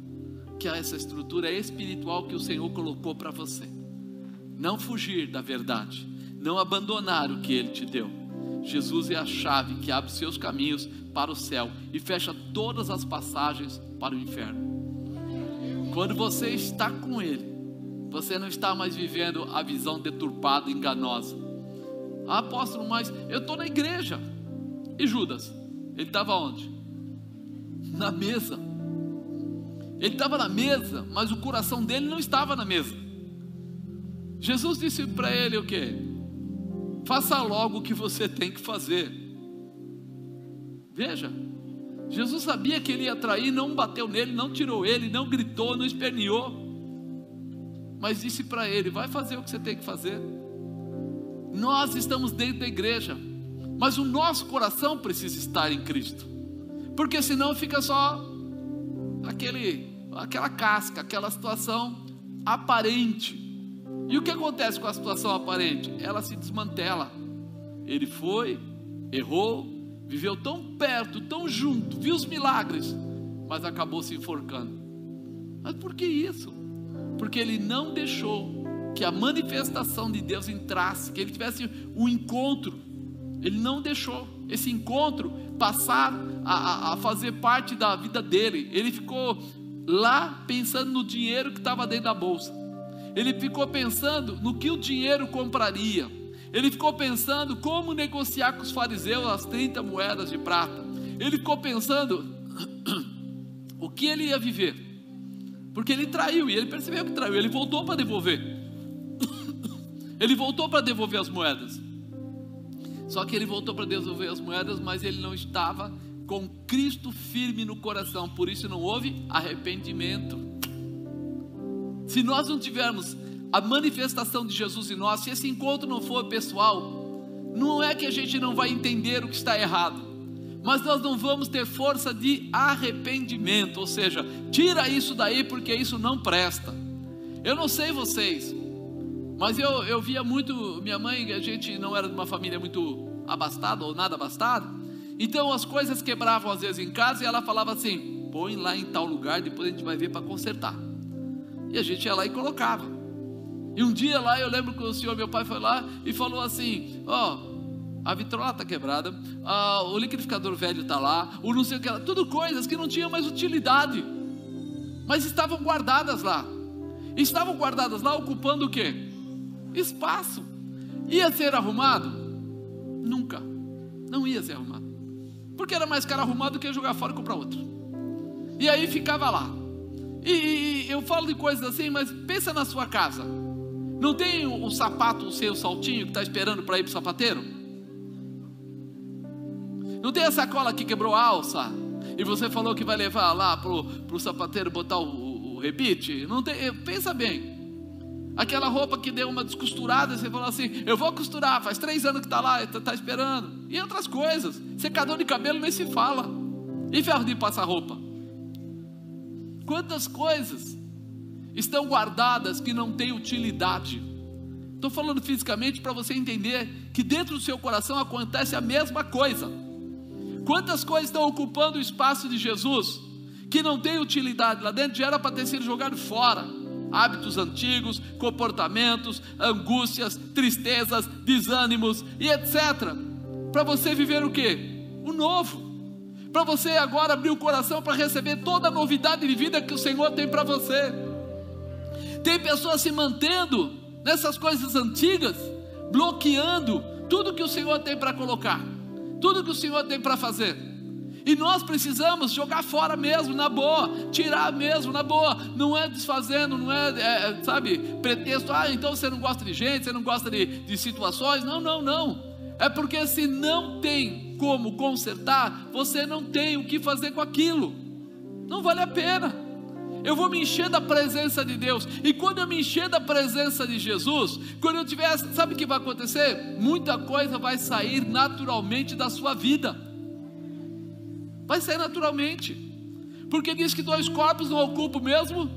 que essa estrutura espiritual que o Senhor colocou para você. Não fugir da verdade, não abandonar o que Ele te deu. Jesus é a chave que abre seus caminhos para o céu e fecha todas as passagens para o inferno. Quando você está com Ele, você não está mais vivendo a visão deturpada, enganosa. Ah, apóstolo, mas eu estou na igreja. E Judas? Ele estava onde? Na mesa. Ele estava na mesa, mas o coração dele não estava na mesa. Jesus disse para ele o que? Faça logo o que você tem que fazer. Veja, Jesus sabia que ele ia trair, não bateu nele, não tirou ele, não gritou, não esperneou. mas disse para ele: vai fazer o que você tem que fazer. Nós estamos dentro da igreja, mas o nosso coração precisa estar em Cristo, porque senão fica só aquele, aquela casca, aquela situação aparente. E o que acontece com a situação aparente? Ela se desmantela. Ele foi, errou, viveu tão perto, tão junto, viu os milagres, mas acabou se enforcando. Mas por que isso? Porque ele não deixou que a manifestação de Deus entrasse, que ele tivesse um encontro. Ele não deixou esse encontro passar a, a, a fazer parte da vida dele. Ele ficou lá pensando no dinheiro que estava dentro da bolsa. Ele ficou pensando no que o dinheiro compraria. Ele ficou pensando como negociar com os fariseus as 30 moedas de prata. Ele ficou pensando o que ele ia viver. Porque ele traiu e ele percebeu que traiu. Ele voltou para devolver. ele voltou para devolver as moedas. Só que ele voltou para devolver as moedas, mas ele não estava com Cristo firme no coração. Por isso não houve arrependimento. Se nós não tivermos a manifestação de Jesus em nós, se esse encontro não for pessoal, não é que a gente não vai entender o que está errado, mas nós não vamos ter força de arrependimento, ou seja, tira isso daí porque isso não presta. Eu não sei vocês, mas eu, eu via muito, minha mãe, a gente não era de uma família muito abastada ou nada abastada, então as coisas quebravam às vezes em casa e ela falava assim: põe lá em tal lugar, depois a gente vai ver para consertar. E a gente ia lá e colocava. E um dia lá eu lembro que o senhor, meu pai, foi lá e falou assim: Ó, oh, a vitrola está quebrada, ah, o liquidificador velho está lá, o não sei o que, tudo coisas que não tinham mais utilidade, mas estavam guardadas lá. Estavam guardadas lá ocupando o que? Espaço. Ia ser arrumado? Nunca. Não ia ser arrumado. Porque era mais caro arrumado do que jogar fora e comprar outro. E aí ficava lá. E, e eu falo de coisas assim, mas pensa na sua casa. Não tem o, sapato, o seu saltinho que está esperando para ir para o sapateiro? Não tem a sacola que quebrou a alça? E você falou que vai levar lá para o sapateiro botar o, o, o rebite? Não tem, pensa bem. Aquela roupa que deu uma descosturada, você falou assim: Eu vou costurar, faz três anos que está lá, está tá esperando. E outras coisas. Secador de cabelo nem se fala. E ferro de passar roupa. Quantas coisas estão guardadas que não têm utilidade. Estou falando fisicamente para você entender que dentro do seu coração acontece a mesma coisa. Quantas coisas estão ocupando o espaço de Jesus que não tem utilidade lá dentro, já era para ter sido jogado fora. Hábitos antigos, comportamentos, angústias, tristezas, desânimos e etc. Para você viver o que? O novo. Para você agora abrir o coração para receber toda a novidade de vida que o Senhor tem para você. Tem pessoas se mantendo nessas coisas antigas, bloqueando tudo que o Senhor tem para colocar, tudo que o Senhor tem para fazer. E nós precisamos jogar fora mesmo, na boa, tirar mesmo, na boa. Não é desfazendo, não é, é, sabe, pretexto. Ah, então você não gosta de gente, você não gosta de, de situações. Não, não, não. É porque se não tem como consertar, você não tem o que fazer com aquilo. Não vale a pena eu vou me encher da presença de Deus. E quando eu me encher da presença de Jesus, quando eu tiver, sabe o que vai acontecer? Muita coisa vai sair naturalmente da sua vida. Vai sair naturalmente. Porque diz que dois corpos não ocupam o mesmo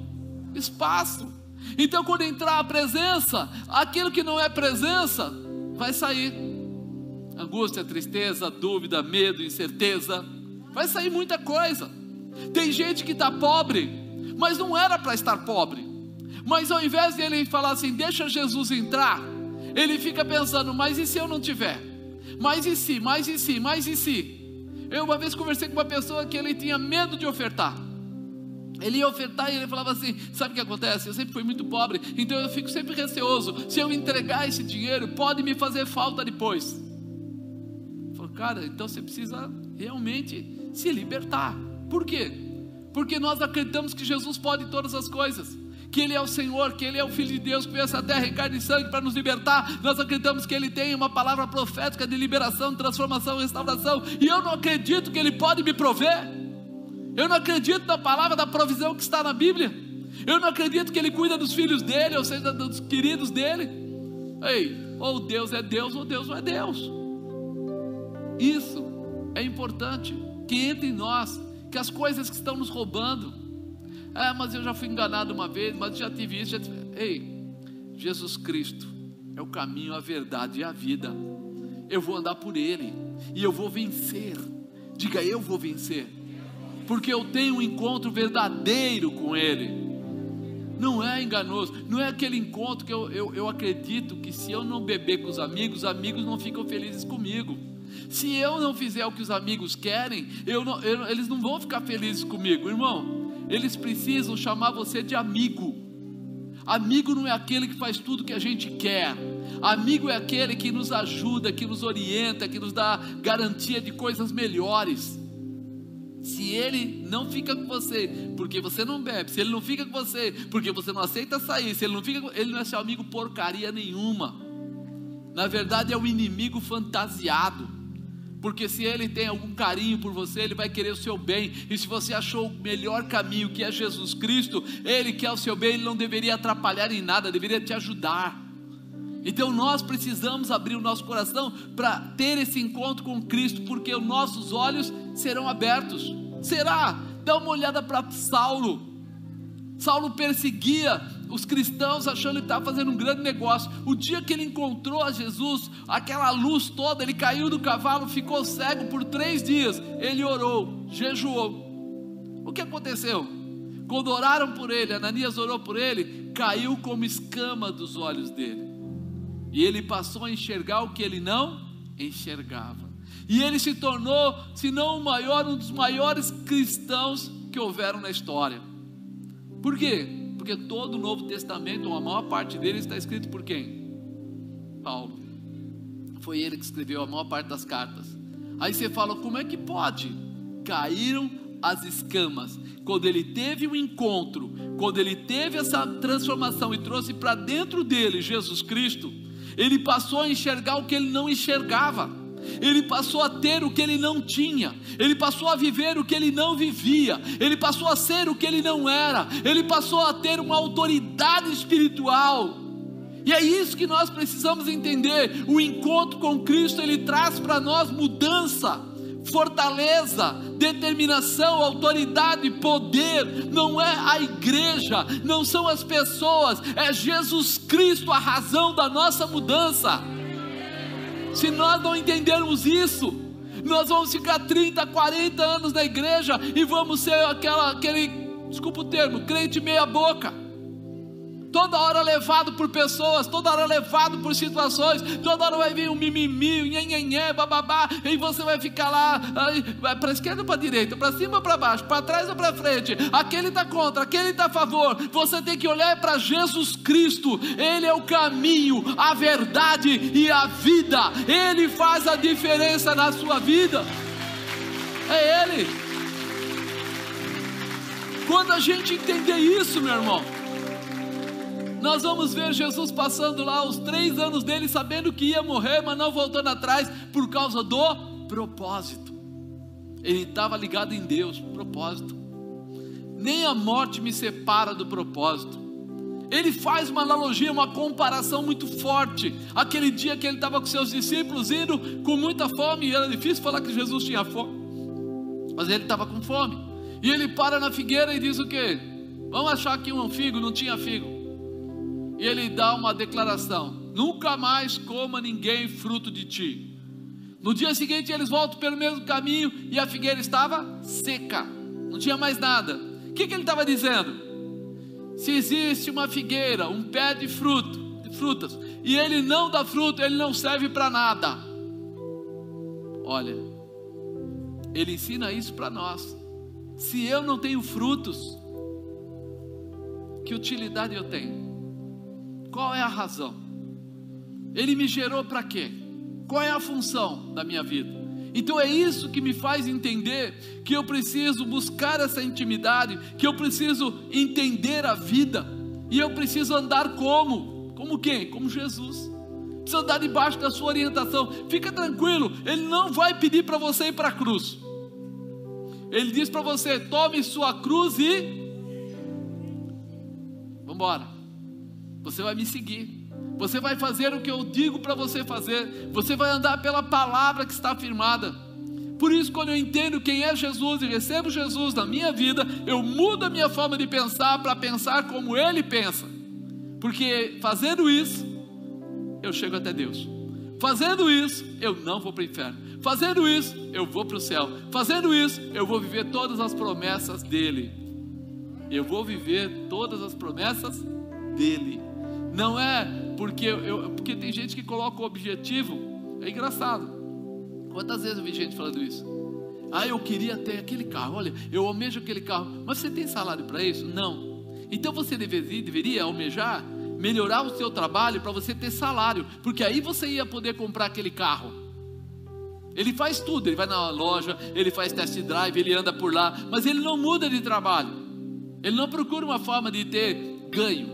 espaço. Então, quando entrar a presença, aquilo que não é presença vai sair. Angústia, tristeza, dúvida, medo, incerteza. Vai sair muita coisa. Tem gente que está pobre mas não era para estar pobre. Mas ao invés de ele falar assim, deixa Jesus entrar, ele fica pensando, mas e se eu não tiver? Mas e se, mas e se, mas e se? Eu uma vez conversei com uma pessoa que ele tinha medo de ofertar. Ele ia ofertar e ele falava assim: Sabe o que acontece? Eu sempre fui muito pobre, então eu fico sempre receoso. Se eu entregar esse dinheiro, pode me fazer falta depois. Falei, cara, então você precisa realmente se libertar. Por quê? porque nós acreditamos que Jesus pode todas as coisas, que Ele é o Senhor, que Ele é o Filho de Deus, que veio essa terra em carne e sangue para nos libertar. Nós acreditamos que Ele tem uma palavra profética de liberação, transformação, restauração, e eu não acredito que Ele pode me prover. Eu não acredito na palavra da provisão que está na Bíblia. Eu não acredito que Ele cuida dos filhos dele, ou seja, dos queridos dele. Ei, ou Deus é Deus, ou Deus não é Deus. Isso é importante que entre em nós, que as coisas que estão nos roubando. Ah, mas eu já fui enganado uma vez, mas já tive isso. Já tive... Ei, Jesus Cristo é o caminho, a verdade e a vida. Eu vou andar por Ele e eu vou vencer. Diga, eu vou vencer, porque eu tenho um encontro verdadeiro com Ele. Não é enganoso, não é aquele encontro que eu, eu, eu acredito que se eu não beber com os amigos, os amigos não ficam felizes comigo. Se eu não fizer o que os amigos querem, eu não, eu, eles não vão ficar felizes comigo, irmão. Eles precisam chamar você de amigo. Amigo não é aquele que faz tudo que a gente quer. Amigo é aquele que nos ajuda, que nos orienta, que nos dá garantia de coisas melhores. Se ele não fica com você porque você não bebe, se ele não fica com você porque você não aceita sair, se ele não fica, ele não é seu amigo porcaria nenhuma. Na verdade é o inimigo fantasiado. Porque se ele tem algum carinho por você, ele vai querer o seu bem. E se você achou o melhor caminho, que é Jesus Cristo, ele quer o seu bem, ele não deveria atrapalhar em nada, deveria te ajudar. Então nós precisamos abrir o nosso coração para ter esse encontro com Cristo, porque os nossos olhos serão abertos. Será? Dá uma olhada para Saulo. Saulo perseguia os cristãos achando que estava fazendo um grande negócio. O dia que ele encontrou a Jesus, aquela luz toda, ele caiu do cavalo, ficou cego por três dias. Ele orou, jejuou. O que aconteceu? Quando oraram por ele, Ananias orou por ele, caiu como escama dos olhos dele. E ele passou a enxergar o que ele não enxergava. E ele se tornou, se não o maior, um dos maiores cristãos que houveram na história. Por quê? Porque todo o Novo Testamento, a maior parte dele, está escrito por quem? Paulo. Foi ele que escreveu a maior parte das cartas. Aí você fala, como é que pode? Caíram as escamas. Quando ele teve um encontro, quando ele teve essa transformação e trouxe para dentro dele Jesus Cristo, ele passou a enxergar o que ele não enxergava ele passou a ter o que ele não tinha, ele passou a viver o que ele não vivia, ele passou a ser o que ele não era, ele passou a ter uma autoridade espiritual. E é isso que nós precisamos entender. O encontro com Cristo ele traz para nós mudança, fortaleza, determinação, autoridade, poder. Não é a igreja, não são as pessoas, é Jesus Cristo a razão da nossa mudança. Se nós não entendermos isso, nós vamos ficar 30, 40 anos na igreja e vamos ser aquela, aquele, desculpa o termo, crente meia boca toda hora levado por pessoas, toda hora levado por situações, toda hora vai vir um mimimi, nhenhenhé, bababá, e você vai ficar lá, para esquerda ou para direita, para cima ou para baixo, para trás ou para frente, aquele está contra, aquele está a favor, você tem que olhar para Jesus Cristo, Ele é o caminho, a verdade e a vida, Ele faz a diferença na sua vida, é Ele. Quando a gente entender isso, meu irmão, nós vamos ver Jesus passando lá os três anos dele, sabendo que ia morrer, mas não voltando atrás por causa do propósito. Ele estava ligado em Deus, propósito. Nem a morte me separa do propósito. Ele faz uma analogia, uma comparação muito forte. Aquele dia que ele estava com seus discípulos indo com muita fome, e era difícil falar que Jesus tinha fome, mas ele estava com fome. E ele para na figueira e diz o quê? Vamos achar que um figo, não tinha figo e ele dá uma declaração: nunca mais coma ninguém fruto de ti. No dia seguinte eles voltam pelo mesmo caminho e a figueira estava seca, não tinha mais nada. O que, que ele estava dizendo? Se existe uma figueira, um pé de fruto, de frutas, e ele não dá fruto, ele não serve para nada. Olha, ele ensina isso para nós. Se eu não tenho frutos, que utilidade eu tenho? Qual é a razão? Ele me gerou para quê? Qual é a função da minha vida? Então é isso que me faz entender que eu preciso buscar essa intimidade, que eu preciso entender a vida, e eu preciso andar como? Como quem? Como Jesus. Preciso andar debaixo da sua orientação. Fica tranquilo, Ele não vai pedir para você ir para a cruz. Ele diz para você: tome sua cruz e embora. Você vai me seguir. Você vai fazer o que eu digo para você fazer. Você vai andar pela palavra que está afirmada. Por isso, quando eu entendo quem é Jesus e recebo Jesus na minha vida, eu mudo a minha forma de pensar para pensar como Ele pensa. Porque fazendo isso, eu chego até Deus. Fazendo isso, eu não vou para o inferno. Fazendo isso, eu vou para o céu. Fazendo isso, eu vou viver todas as promessas dele. Eu vou viver todas as promessas dele. Não é porque eu, porque tem gente que coloca o objetivo. É engraçado. Quantas vezes eu vi gente falando isso? Ah, eu queria ter aquele carro. Olha, eu almejo aquele carro. Mas você tem salário para isso? Não. Então você deveria, deveria almejar melhorar o seu trabalho para você ter salário, porque aí você ia poder comprar aquele carro. Ele faz tudo, ele vai na loja, ele faz test drive, ele anda por lá, mas ele não muda de trabalho. Ele não procura uma forma de ter ganho.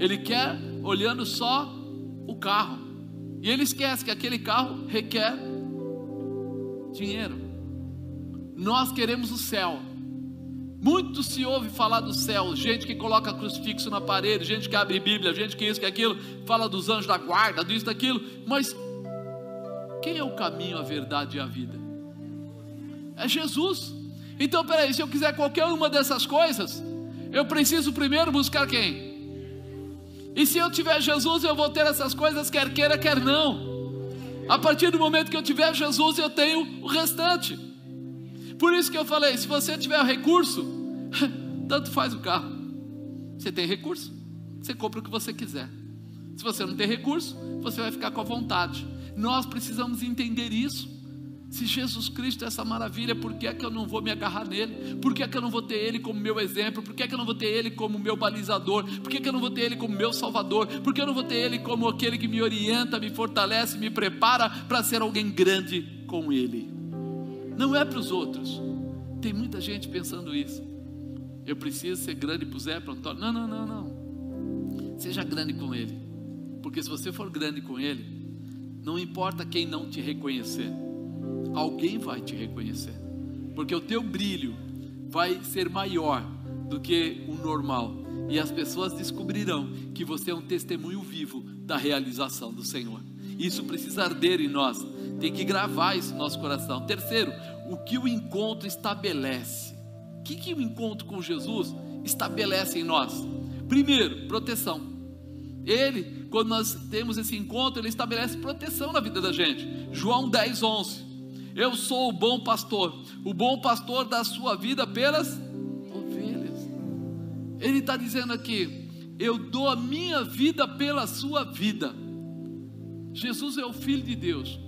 Ele quer olhando só o carro. E ele esquece que aquele carro requer dinheiro. Nós queremos o céu. Muito se ouve falar do céu, gente que coloca crucifixo na parede, gente que abre Bíblia, gente que isso, que aquilo, fala dos anjos da guarda, disso, daquilo, mas quem é o caminho, a verdade e a vida? É Jesus. Então, peraí, se eu quiser qualquer uma dessas coisas, eu preciso primeiro buscar quem? E se eu tiver Jesus, eu vou ter essas coisas, quer queira, quer não. A partir do momento que eu tiver Jesus, eu tenho o restante. Por isso que eu falei: se você tiver recurso, tanto faz o carro. Você tem recurso, você compra o que você quiser. Se você não tem recurso, você vai ficar com a vontade. Nós precisamos entender isso. Se Jesus Cristo é essa maravilha, por que é que eu não vou me agarrar nele? Por que é que eu não vou ter ele como meu exemplo? Por que é que eu não vou ter ele como meu balizador? Por que é que eu não vou ter ele como meu salvador? Por que eu não vou ter ele como aquele que me orienta, me fortalece, me prepara para ser alguém grande com ele? Não é para os outros. Tem muita gente pensando isso. Eu preciso ser grande para o Zé, para o Antônio. Não, não, não, não. Seja grande com ele. Porque se você for grande com ele, não importa quem não te reconhecer alguém vai te reconhecer, porque o teu brilho vai ser maior do que o normal, e as pessoas descobrirão que você é um testemunho vivo da realização do Senhor. Isso precisa arder em nós, tem que gravar isso no nosso coração. Terceiro, o que o encontro estabelece. O que, que o encontro com Jesus estabelece em nós? Primeiro, proteção. Ele, quando nós temos esse encontro, ele estabelece proteção na vida da gente. João 10, 11. Eu sou o bom pastor, o bom pastor da sua vida pelas ovelhas. Ele está dizendo aqui: eu dou a minha vida pela sua vida. Jesus é o Filho de Deus,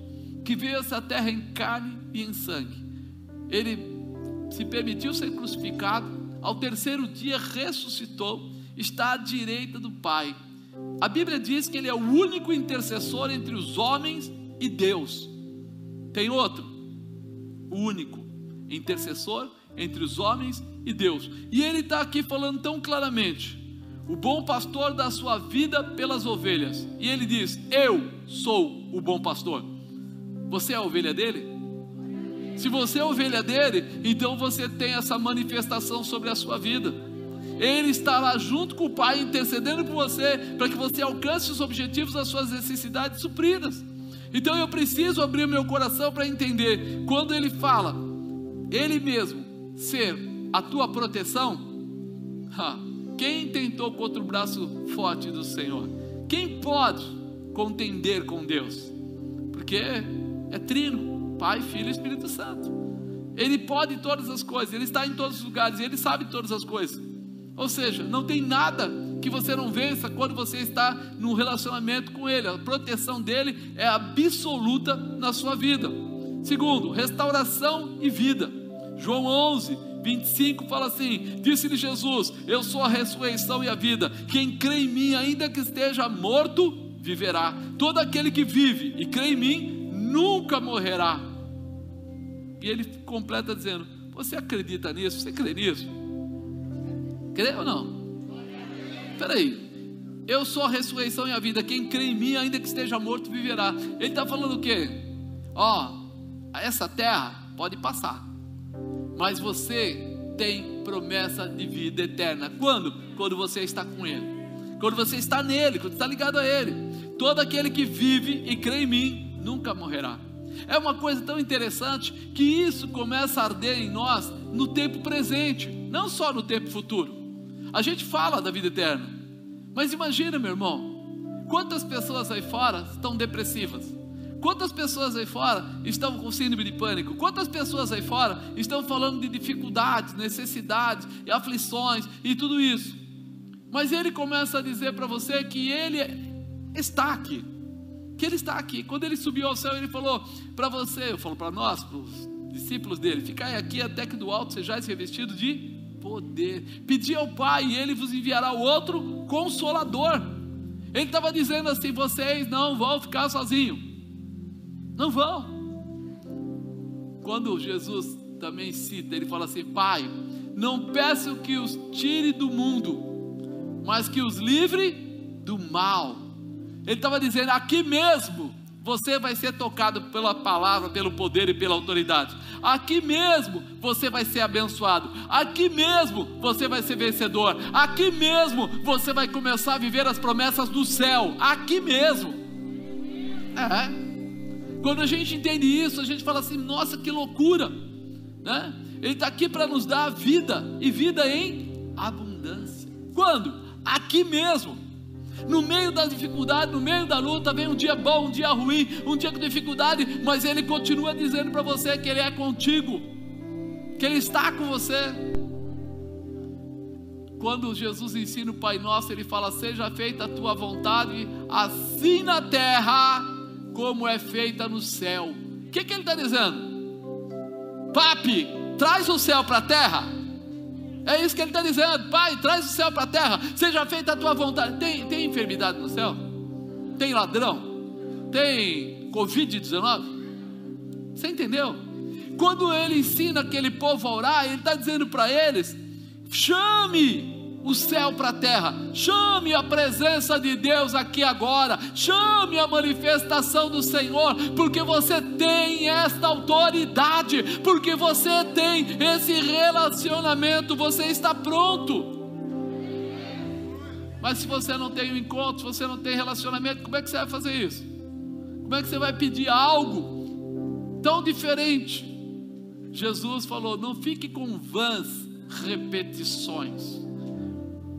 que veio a essa terra em carne e em sangue. Ele se permitiu ser crucificado, ao terceiro dia ressuscitou, está à direita do Pai. A Bíblia diz que ele é o único intercessor entre os homens e Deus. Tem outro? Único intercessor entre os homens e Deus. E ele está aqui falando tão claramente: o bom pastor dá sua vida pelas ovelhas. E ele diz: Eu sou o bom pastor. Você é a ovelha dele? Se você é ovelha dele, então você tem essa manifestação sobre a sua vida. Ele estará junto com o Pai intercedendo por você para que você alcance os objetivos das suas necessidades supridas. Então eu preciso abrir meu coração para entender quando ele fala, ele mesmo ser a tua proteção. Ha, quem tentou contra o braço forte do Senhor? Quem pode contender com Deus? Porque é trino, Pai, Filho e Espírito Santo. Ele pode todas as coisas, ele está em todos os lugares, ele sabe todas as coisas. Ou seja, não tem nada que você não vença quando você está num relacionamento com Ele. A proteção dele é absoluta na sua vida. Segundo, restauração e vida. João 11, 25 fala assim: Disse-lhe Jesus: Eu sou a ressurreição e a vida. Quem crê em mim, ainda que esteja morto, viverá. Todo aquele que vive e crê em mim, nunca morrerá. E ele completa dizendo: Você acredita nisso? Você crê nisso? Crê ou não? Peraí, eu sou a ressurreição e a vida. Quem crê em mim, ainda que esteja morto, viverá. Ele está falando o quê? Ó, essa terra pode passar, mas você tem promessa de vida eterna. Quando? Quando você está com Ele. Quando você está nele, quando está ligado a ele. Todo aquele que vive e crê em mim nunca morrerá. É uma coisa tão interessante que isso começa a arder em nós no tempo presente, não só no tempo futuro. A gente fala da vida eterna, mas imagina, meu irmão, quantas pessoas aí fora estão depressivas? Quantas pessoas aí fora estão com síndrome de pânico? Quantas pessoas aí fora estão falando de dificuldades, necessidades e aflições e tudo isso? Mas ele começa a dizer para você que ele está aqui. Que ele está aqui. Quando ele subiu ao céu, ele falou para você, eu falo para nós, para os discípulos dele: Ficai aqui até que do alto sejais revestidos de poder. Pedi ao Pai e ele vos enviará outro consolador. Ele estava dizendo assim: vocês não vão ficar sozinhos. Não vão. Quando Jesus também cita, ele fala assim: Pai, não peço que os tire do mundo, mas que os livre do mal. Ele estava dizendo: aqui mesmo você vai ser tocado pela palavra, pelo poder e pela autoridade. Aqui mesmo você vai ser abençoado. Aqui mesmo você vai ser vencedor. Aqui mesmo você vai começar a viver as promessas do céu. Aqui mesmo. É. Quando a gente entende isso, a gente fala assim: nossa, que loucura, né? Ele está aqui para nos dar vida e vida em abundância. Quando? Aqui mesmo. No meio da dificuldade, no meio da luta, vem um dia bom, um dia ruim, um dia com dificuldade, mas Ele continua dizendo para você que Ele é contigo, que Ele está com você. Quando Jesus ensina o Pai Nosso, Ele fala: Seja feita a tua vontade, assim na terra como é feita no céu. O que, que ele está dizendo? Papi, traz o céu para a terra. É isso que ele está dizendo. Pai, traz o céu para a terra. Seja feita a tua vontade. Tem, tem enfermidade no céu? Tem ladrão? Tem Covid-19? Você entendeu? Quando ele ensina aquele povo a orar, ele está dizendo para eles: chame o céu para a terra. Chame a presença de Deus aqui agora. Chame a manifestação do Senhor, porque você tem esta autoridade, porque você tem esse relacionamento, você está pronto. Mas se você não tem um encontro, se você não tem relacionamento, como é que você vai fazer isso? Como é que você vai pedir algo tão diferente? Jesus falou: não fique com vãs repetições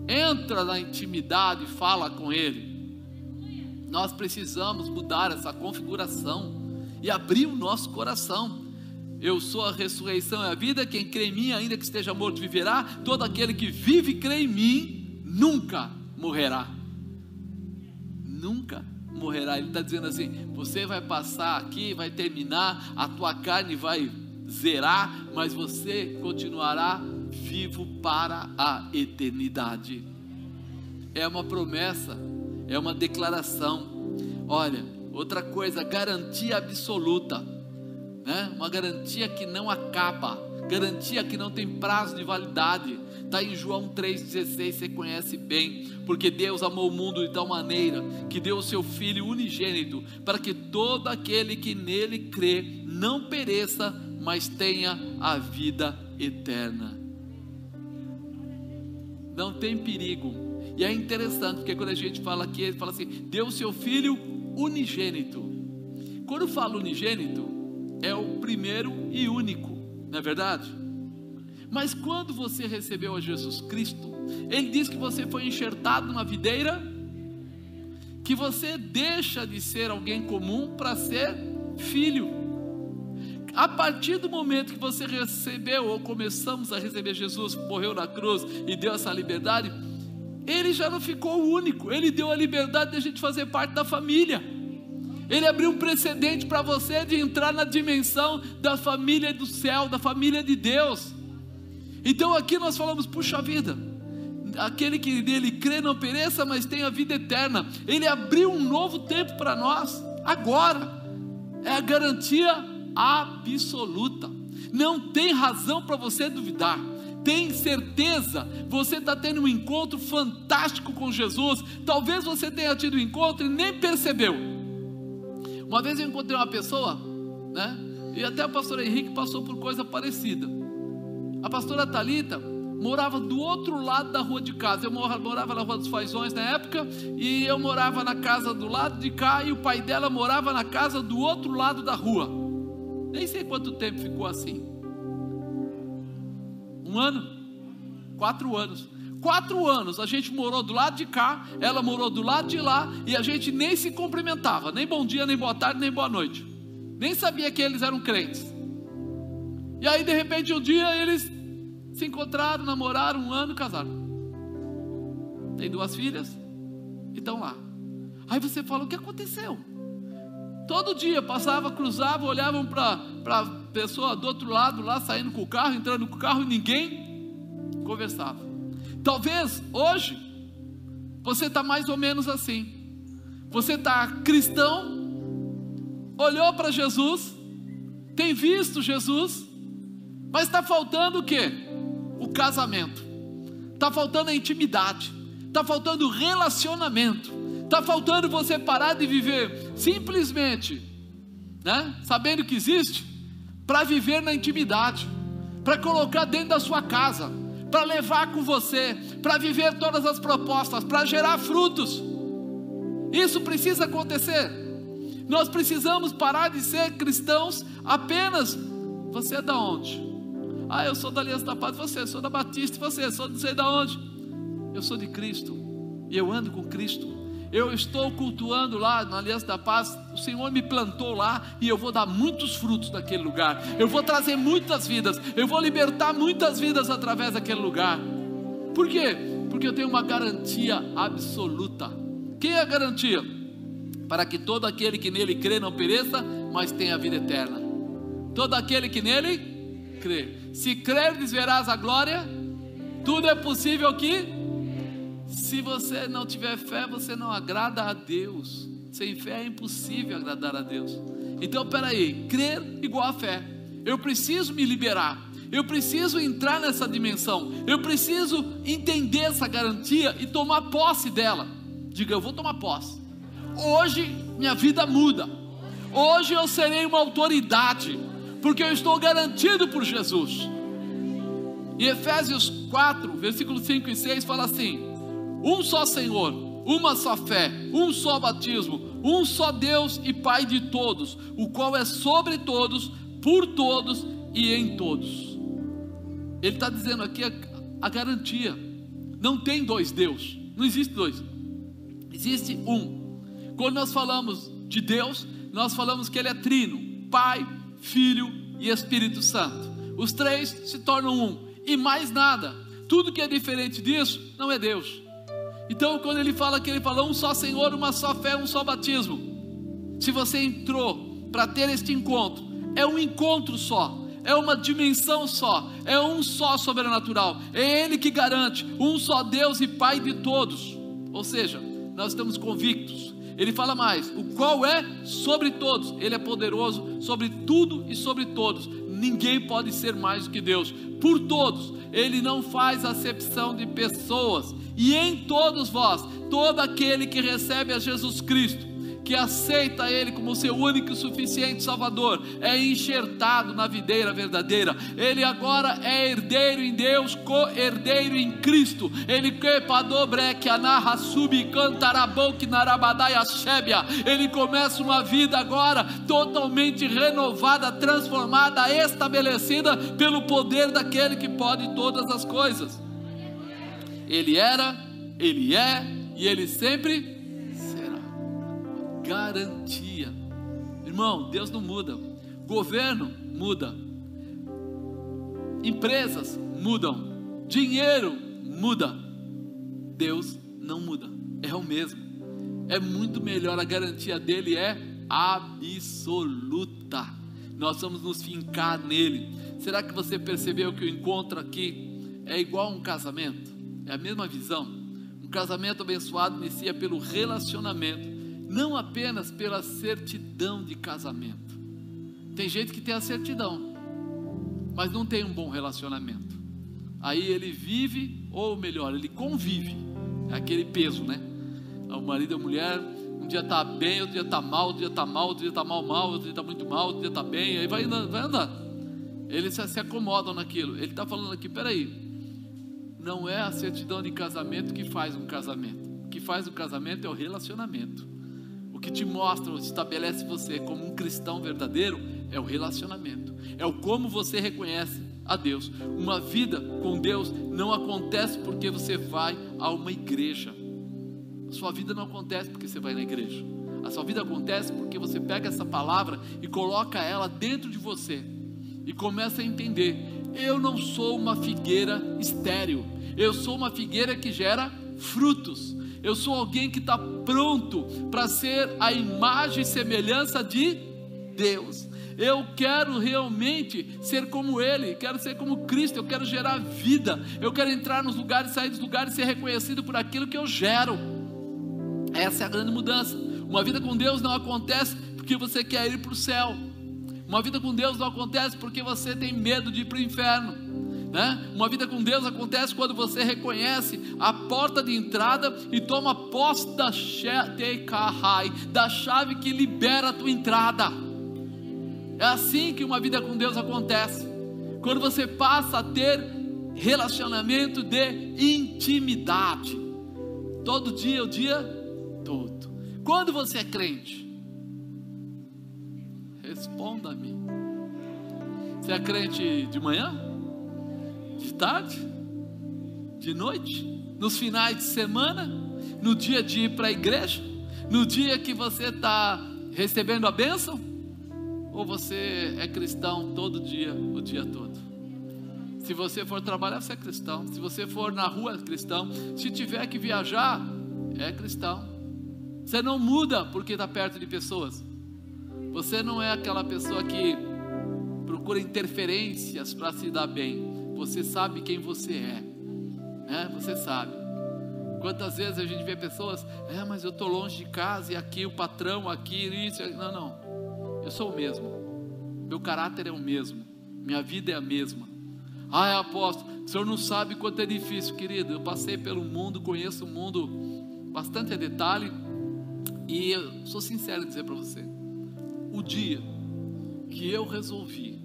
entra na intimidade e fala com Ele. Nós precisamos mudar essa configuração e abrir o nosso coração. Eu sou a ressurreição e a vida, quem crê em mim, ainda que esteja morto, viverá. Todo aquele que vive e crê em mim, nunca morrerá. Nunca morrerá. Ele está dizendo assim: você vai passar aqui, vai terminar, a tua carne vai zerar, mas você continuará vivo para a eternidade. É uma promessa, é uma declaração. Olha, outra coisa, garantia absoluta, né? Uma garantia que não acaba, garantia que não tem prazo de validade. Está em João 3,16, você conhece bem, porque Deus amou o mundo de tal maneira que deu o seu Filho unigênito, para que todo aquele que nele crê não pereça, mas tenha a vida eterna não tem perigo. E é interessante, porque quando a gente fala aqui, ele fala assim: deu seu filho unigênito. Quando fala unigênito, é o primeiro e único, não é verdade? Mas quando você recebeu a Jesus Cristo, Ele diz que você foi enxertado numa videira, que você deixa de ser alguém comum para ser filho. A partir do momento que você recebeu, ou começamos a receber Jesus, morreu na cruz e deu essa liberdade, ele já não ficou único, ele deu a liberdade de a gente fazer parte da família. Ele abriu um precedente para você de entrar na dimensão da família do céu, da família de Deus. Então aqui nós falamos, puxa vida, aquele que nele crê não pereça, mas tem a vida eterna. Ele abriu um novo tempo para nós, agora. É a garantia absoluta. Não tem razão para você duvidar. Tem certeza, você está tendo um encontro fantástico com Jesus. Talvez você tenha tido um encontro e nem percebeu. Uma vez eu encontrei uma pessoa, né? E até o pastor Henrique passou por coisa parecida. A pastora Talita morava do outro lado da rua de casa. Eu morava na Rua dos Fazões na época, e eu morava na casa do lado de cá, e o pai dela morava na casa do outro lado da rua. Nem sei quanto tempo ficou assim. Um ano? Quatro anos. Quatro anos a gente morou do lado de cá, ela morou do lado de lá, e a gente nem se cumprimentava, nem bom dia, nem boa tarde, nem boa noite. Nem sabia que eles eram crentes. E aí, de repente, um dia eles se encontraram, namoraram um ano, casaram. Tem duas filhas e estão lá. Aí você fala: o que aconteceu? Todo dia passava, cruzava, olhavam para a pessoa do outro lado, lá saindo com o carro, entrando com o carro, e ninguém conversava. Talvez hoje você está mais ou menos assim. Você está cristão, olhou para Jesus, tem visto Jesus, mas está faltando o que? O casamento, está faltando a intimidade, está faltando o relacionamento, está faltando você parar de viver simplesmente, né? Sabendo que existe, para viver na intimidade, para colocar dentro da sua casa para levar com você, para viver todas as propostas, para gerar frutos. Isso precisa acontecer. Nós precisamos parar de ser cristãos apenas. Você é da onde? Ah, eu sou da Aliança da Paz. Você, eu sou da Batista. Você, eu sou não sei da onde? Eu sou de Cristo e eu ando com Cristo. Eu estou cultuando lá na Aliança da Paz. O Senhor me plantou lá e eu vou dar muitos frutos naquele lugar. Eu vou trazer muitas vidas. Eu vou libertar muitas vidas através daquele lugar. Por quê? Porque eu tenho uma garantia absoluta. Quem é a garantia? Para que todo aquele que nele crê não pereça, mas tenha a vida eterna. Todo aquele que nele crê. Se crer, verás a glória. Tudo é possível que se você não tiver fé, você não agrada a Deus. Sem fé é impossível agradar a Deus. Então, peraí, crer igual a fé. Eu preciso me liberar. Eu preciso entrar nessa dimensão. Eu preciso entender essa garantia e tomar posse dela. Diga, eu vou tomar posse. Hoje minha vida muda. Hoje eu serei uma autoridade, porque eu estou garantido por Jesus. Em Efésios 4, versículos 5 e 6 fala assim: um só Senhor, uma só fé, um só batismo, um só Deus e Pai de todos, o qual é sobre todos, por todos e em todos. Ele está dizendo aqui a, a garantia: não tem dois Deus, não existe dois, existe um. Quando nós falamos de Deus, nós falamos que Ele é trino: Pai, Filho e Espírito Santo. Os três se tornam um, e mais nada. Tudo que é diferente disso não é Deus. Então, quando ele fala que ele falou um só Senhor, uma só fé, um só batismo. Se você entrou para ter este encontro, é um encontro só, é uma dimensão só, é um só sobrenatural. É Ele que garante, um só Deus e Pai de todos. Ou seja, nós estamos convictos. Ele fala mais: o qual é sobre todos, Ele é poderoso sobre tudo e sobre todos. Ninguém pode ser mais do que Deus, por todos. Ele não faz acepção de pessoas e em todos vós, todo aquele que recebe a Jesus Cristo, que aceita Ele como seu único e suficiente Salvador, é enxertado na videira verdadeira. Ele agora é herdeiro em Deus, co-herdeiro em Cristo. Ele Ele começa uma vida agora totalmente renovada, transformada, estabelecida pelo poder daquele que pode todas as coisas. Ele era, Ele é e Ele sempre. Garantia. Irmão, Deus não muda. Governo muda. Empresas mudam. Dinheiro muda. Deus não muda. É o mesmo. É muito melhor. A garantia dele é absoluta. Nós vamos nos fincar nele. Será que você percebeu que o encontro aqui é igual a um casamento? É a mesma visão. Um casamento abençoado inicia pelo relacionamento, não apenas pela certidão de casamento. Tem gente que tem a certidão, mas não tem um bom relacionamento. Aí ele vive, ou melhor, ele convive. É aquele peso, né? O marido e a mulher, um dia está bem, outro dia está mal, outro dia está mal, outro dia está mal, mal, outro dia está muito mal, outro dia está bem, aí vai andando, vai andando. Eles se, acomodam naquilo. Ele está falando aqui, peraí, não é a certidão de casamento que faz um casamento. O que faz o casamento é o relacionamento. O que te mostra, estabelece você como um cristão verdadeiro é o relacionamento. É o como você reconhece a Deus. Uma vida com Deus não acontece porque você vai a uma igreja. A sua vida não acontece porque você vai na igreja. A sua vida acontece porque você pega essa palavra e coloca ela dentro de você e começa a entender: eu não sou uma figueira estéril, eu sou uma figueira que gera frutos. Eu sou alguém que está pronto para ser a imagem e semelhança de Deus. Eu quero realmente ser como Ele, quero ser como Cristo, eu quero gerar vida, eu quero entrar nos lugares, sair dos lugares e ser reconhecido por aquilo que eu gero. Essa é a grande mudança. Uma vida com Deus não acontece porque você quer ir para o céu. Uma vida com Deus não acontece porque você tem medo de ir para o inferno. Né? Uma vida com Deus acontece quando você reconhece a porta de entrada e toma posse da, da chave que libera a tua entrada. É assim que uma vida com Deus acontece. Quando você passa a ter relacionamento de intimidade. Todo dia, o dia todo. Quando você é crente? Responda-me. Você é crente de manhã? De tarde? De noite? Nos finais de semana? No dia de ir para a igreja? No dia que você está recebendo a bênção? Ou você é cristão todo dia, o dia todo? Se você for trabalhar, você é cristão. Se você for na rua, é cristão. Se tiver que viajar, é cristão. Você não muda porque está perto de pessoas. Você não é aquela pessoa que procura interferências para se dar bem. Você sabe quem você é. Né? Você sabe. Quantas vezes a gente vê pessoas, é, mas eu estou longe de casa e aqui o patrão, aqui isso. Não, não. Eu sou o mesmo. Meu caráter é o mesmo. Minha vida é a mesma. Ah, apóstolo, o senhor não sabe quanto é difícil, querido. Eu passei pelo mundo, conheço o mundo bastante a detalhe e eu sou sincero em dizer para você: o dia que eu resolvi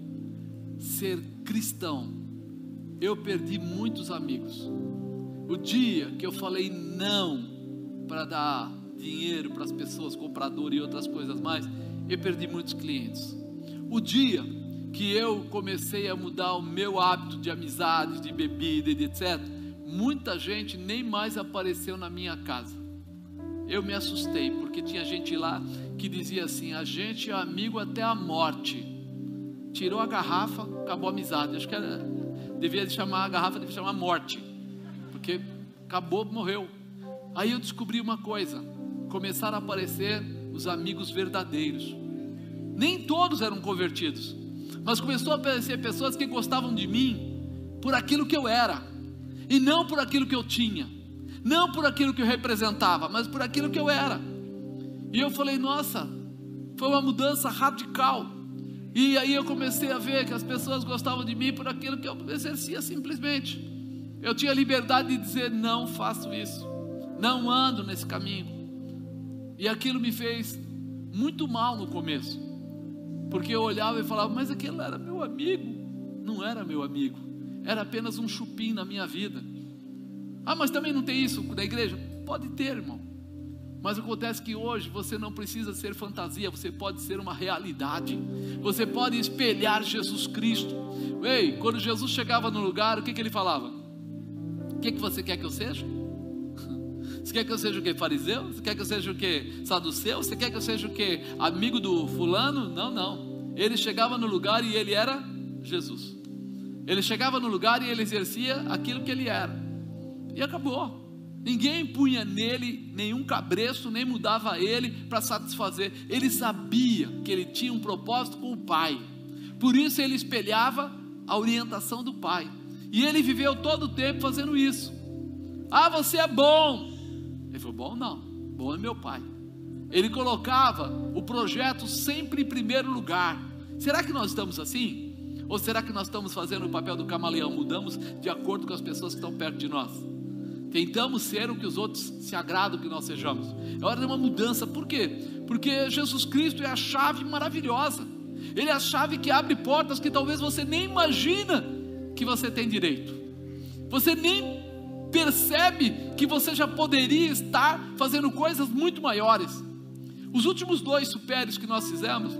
ser cristão, eu perdi muitos amigos. O dia que eu falei não para dar dinheiro para as pessoas, comprador e outras coisas mais, eu perdi muitos clientes. O dia que eu comecei a mudar o meu hábito de amizade, de bebida e etc., muita gente nem mais apareceu na minha casa eu me assustei, porque tinha gente lá que dizia assim: a gente é amigo até a morte. Tirou a garrafa, acabou a amizade. Acho que era, devia chamar a garrafa, devia chamar morte, porque acabou, morreu. Aí eu descobri uma coisa: começaram a aparecer os amigos verdadeiros. Nem todos eram convertidos, mas começou a aparecer pessoas que gostavam de mim por aquilo que eu era e não por aquilo que eu tinha não por aquilo que eu representava, mas por aquilo que eu era. E eu falei, nossa, foi uma mudança radical. E aí eu comecei a ver que as pessoas gostavam de mim por aquilo que eu exercia simplesmente. Eu tinha liberdade de dizer: não faço isso, não ando nesse caminho. E aquilo me fez muito mal no começo, porque eu olhava e falava: mas aquele era meu amigo. Não era meu amigo, era apenas um chupim na minha vida. Ah, mas também não tem isso da igreja? Pode ter, irmão. Mas acontece que hoje você não precisa ser fantasia, você pode ser uma realidade. Você pode espelhar Jesus Cristo. Ei, quando Jesus chegava no lugar, o que, que ele falava? O que, que você quer que eu seja? Você quer que eu seja o que? Fariseu? Você quer que eu seja o que? Saduceu? Você quer que eu seja o que? Amigo do fulano? Não, não. Ele chegava no lugar e ele era Jesus. Ele chegava no lugar e ele exercia aquilo que ele era. E acabou. Ninguém punha nele nenhum cabreço, nem mudava ele para satisfazer. Ele sabia que ele tinha um propósito com o Pai. Por isso ele espelhava a orientação do Pai. E ele viveu todo o tempo fazendo isso. Ah, você é bom. Ele falou: bom não, bom é meu Pai. Ele colocava o projeto sempre em primeiro lugar. Será que nós estamos assim? Ou será que nós estamos fazendo o papel do camaleão? Mudamos de acordo com as pessoas que estão perto de nós? Tentamos ser o que os outros se agradam que nós sejamos. É hora de uma mudança. Por quê? Porque Jesus Cristo é a chave maravilhosa. Ele é a chave que abre portas que talvez você nem imagina que você tem direito. Você nem percebe que você já poderia estar fazendo coisas muito maiores. Os últimos dois supérios que nós fizemos,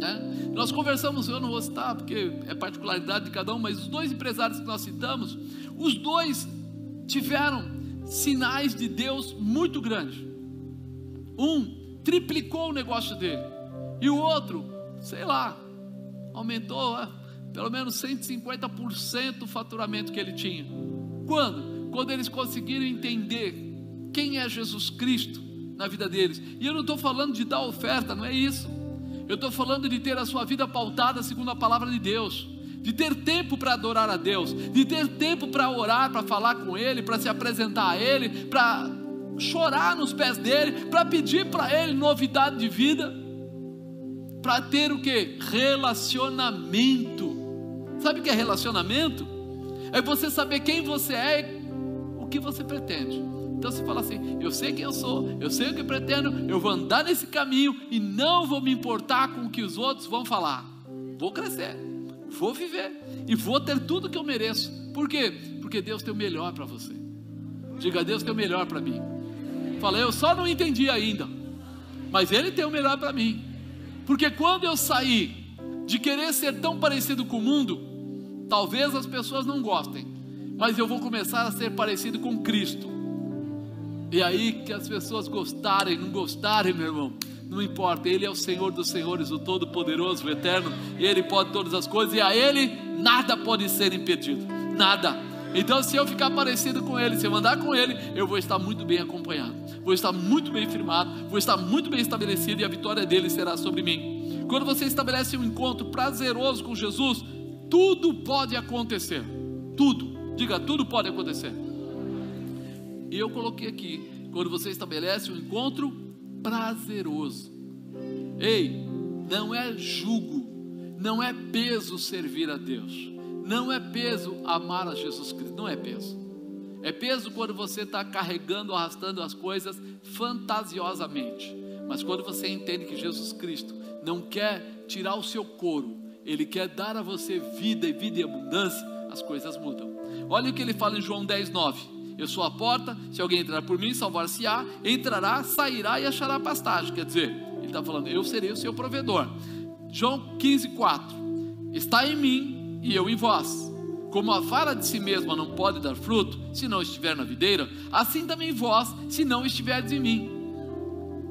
né? Nós conversamos, eu não vou citar porque é particularidade de cada um, mas os dois empresários que nós citamos, os dois tiveram sinais de Deus muito grandes. Um triplicou o negócio dele, e o outro, sei lá, aumentou é, pelo menos 150% o faturamento que ele tinha. Quando? Quando eles conseguiram entender quem é Jesus Cristo na vida deles. E eu não estou falando de dar oferta, não é isso. Eu estou falando de ter a sua vida pautada segundo a palavra de Deus, de ter tempo para adorar a Deus, de ter tempo para orar, para falar com Ele, para se apresentar a Ele, para chorar nos pés dele, para pedir para Ele novidade de vida, para ter o que? Relacionamento. Sabe o que é relacionamento? É você saber quem você é e o que você pretende. Então você fala assim: eu sei quem eu sou, eu sei o que eu pretendo, eu vou andar nesse caminho e não vou me importar com o que os outros vão falar. Vou crescer, vou viver e vou ter tudo que eu mereço. Por quê? Porque Deus tem o melhor para você. Diga, Deus tem o melhor para mim. Fala, eu só não entendi ainda, mas Ele tem o melhor para mim. Porque quando eu sair de querer ser tão parecido com o mundo, talvez as pessoas não gostem, mas eu vou começar a ser parecido com Cristo. E aí que as pessoas gostarem, não gostarem, meu irmão, não importa, Ele é o Senhor dos Senhores, o Todo-Poderoso, o Eterno, Ele pode todas as coisas, e a Ele nada pode ser impedido, nada. Então, se eu ficar parecido com Ele, se eu andar com Ele, eu vou estar muito bem acompanhado, vou estar muito bem firmado, vou estar muito bem estabelecido, e a vitória dele será sobre mim. Quando você estabelece um encontro prazeroso com Jesus, tudo pode acontecer, tudo, diga, tudo pode acontecer. E eu coloquei aqui, quando você estabelece um encontro prazeroso. Ei, não é jugo, não é peso servir a Deus, não é peso amar a Jesus Cristo, não é peso. É peso quando você está carregando, arrastando as coisas fantasiosamente. Mas quando você entende que Jesus Cristo não quer tirar o seu couro, Ele quer dar a você vida e vida em abundância, as coisas mudam. Olha o que ele fala em João 10, 9. Eu sou a porta, se alguém entrar por mim, salvar-se-á, entrará, sairá e achará pastagem. Quer dizer, ele está falando, eu serei o seu provedor. João 15, 4. Está em mim e eu em vós. Como a vara de si mesma não pode dar fruto, se não estiver na videira, assim também vós, se não estiverdes em mim.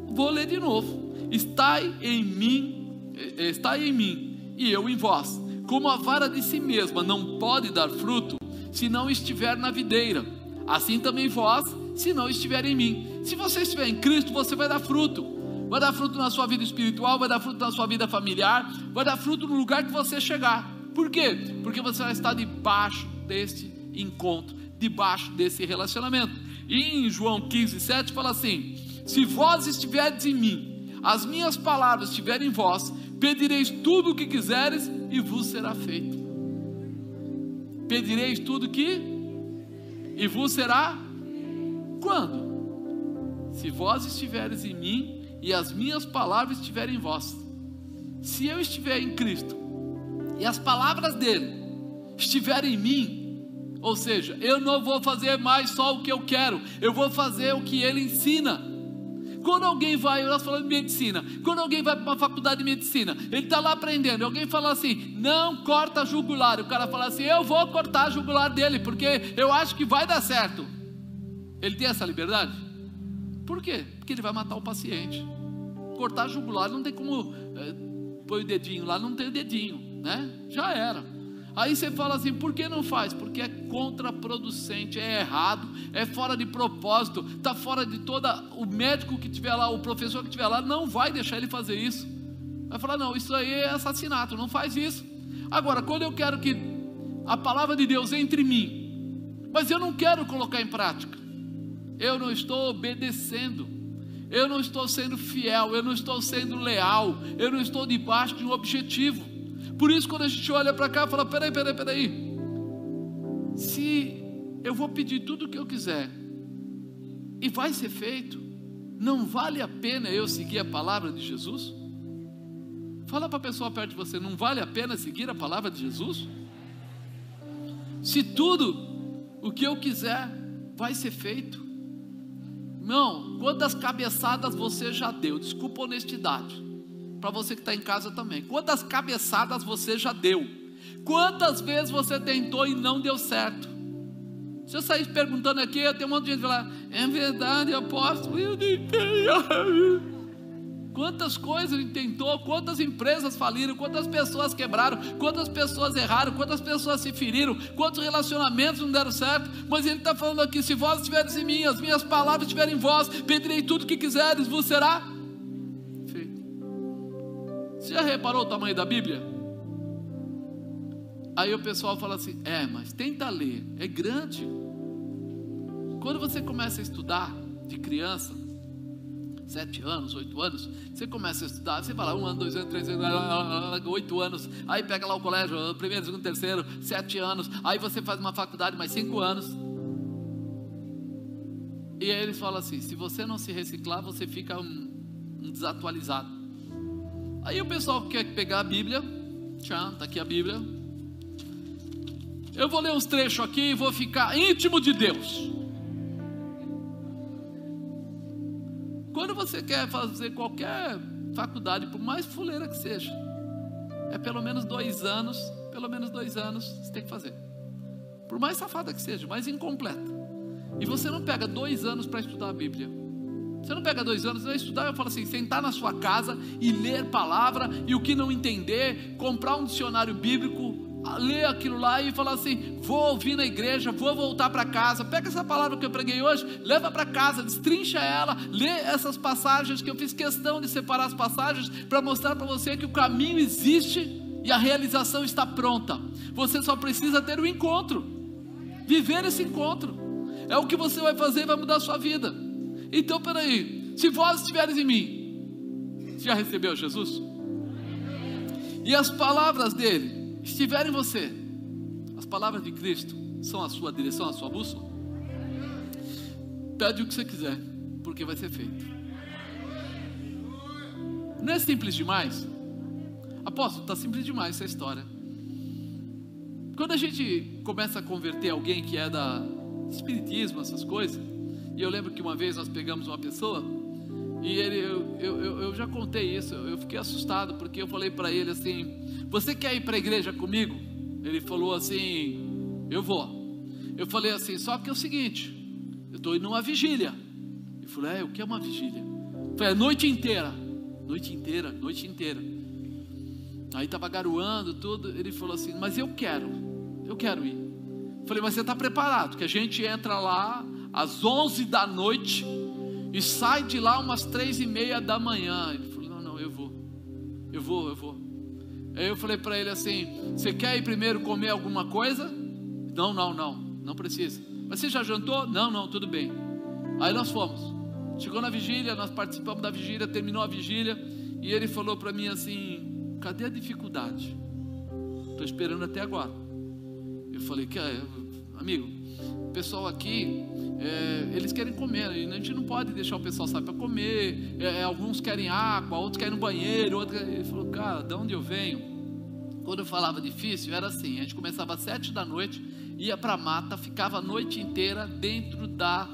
Vou ler de novo. Está em mim, está em mim e eu em vós. Como a vara de si mesma não pode dar fruto, se não estiver na videira, Assim também vós, se não estiver em mim. Se você estiver em Cristo, você vai dar fruto. Vai dar fruto na sua vida espiritual, vai dar fruto na sua vida familiar, vai dar fruto no lugar que você chegar. Por quê? Porque você vai estar debaixo desse encontro, debaixo desse relacionamento. E em João 15, 7 fala assim: Se vós estiverdes em mim, as minhas palavras estiverem em vós, pedireis tudo o que quiseres e vos será feito. Pedireis tudo que e vos será quando? Se vós estiveres em mim e as minhas palavras estiverem em vós. Se eu estiver em Cristo e as palavras dele estiverem em mim, ou seja, eu não vou fazer mais só o que eu quero, eu vou fazer o que ele ensina. Quando alguém vai, nós falando de medicina, quando alguém vai para uma faculdade de medicina, ele está lá aprendendo, alguém fala assim, não corta a jugular, o cara fala assim, eu vou cortar a jugular dele, porque eu acho que vai dar certo. Ele tem essa liberdade? Por quê? Porque ele vai matar o paciente. Cortar a jugular não tem como é, pôr o dedinho lá, não tem o dedinho, né? Já era. Aí você fala assim, por que não faz? Porque é contraproducente, é errado, é fora de propósito, está fora de toda. O médico que estiver lá, o professor que estiver lá, não vai deixar ele fazer isso. Vai falar, não, isso aí é assassinato, não faz isso. Agora, quando eu quero que a palavra de Deus entre em mim, mas eu não quero colocar em prática, eu não estou obedecendo, eu não estou sendo fiel, eu não estou sendo leal, eu não estou debaixo de um objetivo. Por isso, quando a gente olha para cá, fala: peraí, peraí, peraí. Se eu vou pedir tudo o que eu quiser e vai ser feito, não vale a pena eu seguir a palavra de Jesus? Fala para a pessoa perto de você: não vale a pena seguir a palavra de Jesus? Se tudo o que eu quiser vai ser feito. Não, quantas cabeçadas você já deu? Desculpa a honestidade. Para você que está em casa também. Quantas cabeçadas você já deu? Quantas vezes você tentou e não deu certo? Se eu sair perguntando aqui, eu tenho um monte de gente falar, é verdade, apóstolo, eu tentei. Quantas coisas ele tentou, quantas empresas faliram, quantas pessoas quebraram, quantas pessoas erraram, quantas pessoas se feriram, quantos relacionamentos não deram certo. Mas ele está falando aqui: se vós estiveres em mim, as minhas palavras estiverem em vós, pedirei tudo o que quiseres, vos será. Você já reparou o tamanho da Bíblia? Aí o pessoal fala assim: é, mas tenta ler, é grande. Quando você começa a estudar de criança, sete anos, oito anos, você começa a estudar, você fala um ano, dois anos, três anos, oito anos, aí pega lá o colégio, primeiro, segundo, terceiro, sete anos, aí você faz uma faculdade mais cinco anos. E aí eles falam assim: se você não se reciclar, você fica um, um desatualizado. Aí o pessoal quer pegar a Bíblia, tchau, está aqui a Bíblia. Eu vou ler uns trechos aqui e vou ficar íntimo de Deus. Quando você quer fazer qualquer faculdade, por mais fuleira que seja, é pelo menos dois anos, pelo menos dois anos você tem que fazer. Por mais safada que seja, mais incompleta. E você não pega dois anos para estudar a Bíblia. Você não pega dois anos, vai estudar, eu falo assim, sentar na sua casa e ler palavra, e o que não entender, comprar um dicionário bíblico, ler aquilo lá e falar assim: vou ouvir na igreja, vou voltar para casa. Pega essa palavra que eu preguei hoje, leva para casa, destrincha ela, lê essas passagens que eu fiz questão de separar as passagens para mostrar para você que o caminho existe e a realização está pronta. Você só precisa ter o um encontro, viver esse encontro. É o que você vai fazer e vai mudar a sua vida. Então, peraí, se vós estiveres em mim, você já recebeu Jesus? E as palavras dele estiver em você, as palavras de Cristo são a sua direção, a sua bússola? Pede o que você quiser, porque vai ser feito. Não é simples demais? Apóstolo, está simples demais essa história. Quando a gente começa a converter alguém que é da espiritismo, essas coisas, e eu lembro que uma vez nós pegamos uma pessoa e ele, eu, eu, eu já contei isso, eu fiquei assustado porque eu falei para ele assim: Você quer ir para a igreja comigo? Ele falou assim: Eu vou. Eu falei assim: Só que é o seguinte, eu estou indo numa vigília. Ele falou: É, o que é uma vigília? Eu falei: é noite inteira, noite inteira, noite inteira. Aí estava garoando tudo. Ele falou assim: Mas eu quero, eu quero ir. Eu falei: Mas você está preparado? Que a gente entra lá às 11 da noite e sai de lá umas três e meia da manhã. Ele falou: Não, não, eu vou, eu vou, eu vou. Aí eu falei para ele assim: Você quer ir primeiro comer alguma coisa? Não, não, não, não precisa. Mas você já jantou? Não, não, tudo bem. Aí nós fomos. Chegou na vigília, nós participamos da vigília, terminou a vigília, e ele falou para mim assim: Cadê a dificuldade? Estou esperando até agora. Eu falei: que Amigo, pessoal aqui é, eles querem comer, a gente não pode deixar o pessoal sair para comer. É, é, alguns querem água, outros querem no banheiro. Outro... Ele falou, cara, de onde eu venho? Quando eu falava difícil, era assim: a gente começava às sete da noite, ia para a mata, ficava a noite inteira dentro da